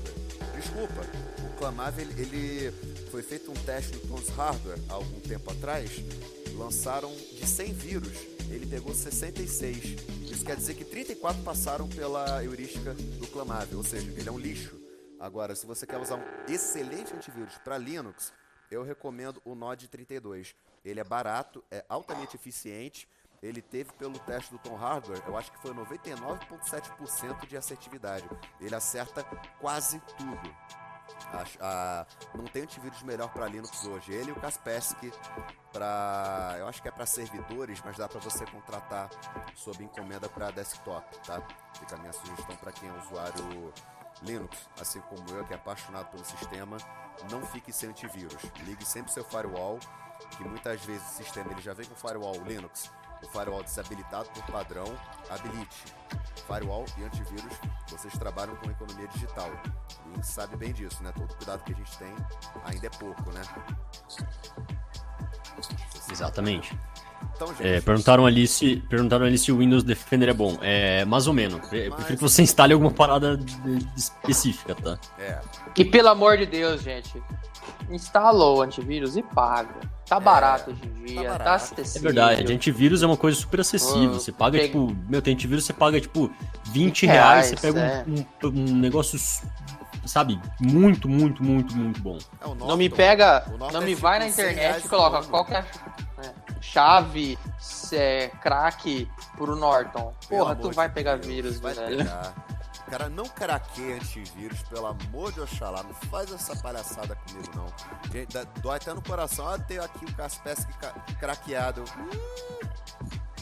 Desculpa, o Clamave ele, ele foi feito um teste no Tons Hardware há algum tempo atrás. Lançaram de 100 vírus, ele pegou 66. Isso quer dizer que 34 passaram pela heurística do Clamave, ou seja, ele é um lixo. Agora, se você quer usar um excelente antivírus para Linux, eu recomendo o Node 32. Ele é barato, é altamente eficiente. Ele teve pelo teste do Tom Hardware, eu acho que foi 99,7% de assertividade. Ele acerta quase tudo. Acho- a- não tem antivírus melhor para Linux hoje. Ele e o Kaspersky para, eu acho que é para servidores, mas dá para você contratar sob encomenda para desktop, tá? Fica a minha sugestão para quem é usuário Linux, assim como eu que é apaixonado pelo sistema, não fique sem antivírus. Ligue sempre seu firewall, que muitas vezes o sistema ele já vem com firewall Linux, o firewall desabilitado por padrão, habilite. Firewall e antivírus, vocês trabalham com economia digital. E a gente sabe bem disso, né? Todo cuidado que a gente tem ainda é pouco, né? Exatamente. Então, gente, É, perguntaram, ali se, perguntaram ali se o Windows Defender é bom. É, mais ou menos. Eu prefiro que você instale alguma parada específica, tá? é, E pelo amor de Deus, gente, instala o antivírus e paga. Tá barato hoje em dia, tá. É acessível. verdade, antivírus é uma coisa super acessível. Você paga, pega- tipo, meu, tem antivírus, você paga, tipo, 20 20 reais, você reais, pega é. um, um- um negócio, sabe, muito, muito, muito, muito bom. é o Não me pega, não é me vai na 100 reais internet e coloca qualquer é, chave, é, crack pro Norton. Porra, tu vai pegar Deus, vírus, vai velho. pegar. Cara, não craqueia antivírus, pelo amor de Oxalá. Não faz essa palhaçada comigo, não. Gente, dá- dói até no coração. Ah, ter aqui o Kaspersky ca- craqueado. Hum.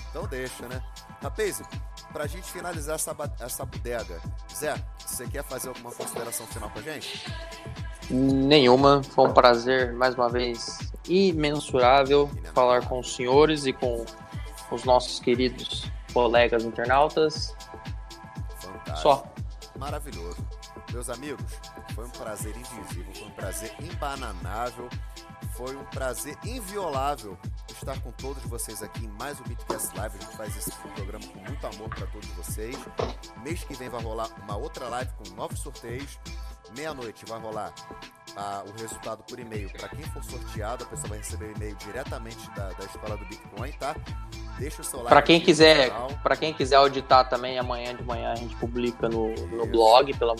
Então deixa, né? Rapaz, pra gente finalizar essa, essa bodega, Zé, você quer fazer alguma consideração final com a gente? Nenhuma. Foi um prazer, mais uma vez, imensurável falar com os senhores e com os nossos queridos colegas internautas. Fantástico. Só. Maravilhoso. Meus amigos, foi um prazer indizível, foi um prazer embananável, foi um prazer inviolável estar com todos vocês aqui em mais um Bitcast Live. A gente faz esse programa com muito amor para todos vocês. Mês que vem vai rolar uma outra live com novos sorteios. Meia-noite vai rolar ah, o resultado por e-mail. Para quem for sorteado, a pessoa vai receber o e-mail diretamente da, da escola do Bitcoin, tá? Deixa o seu like. Pra quem quiser, para quem quiser auditar também amanhã de manhã a gente publica no, no blog, pela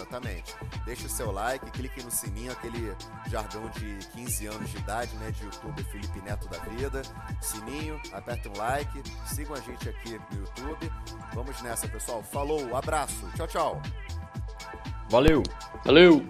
Exatamente. Deixe o seu like, clique no sininho, aquele jargão de 15 anos de idade, né? De youtuber Felipe Neto da vida. Sininho, aperte um like, sigam a gente aqui no YouTube. Vamos nessa, pessoal. Falou, abraço, tchau, tchau. Valeu! Valeu!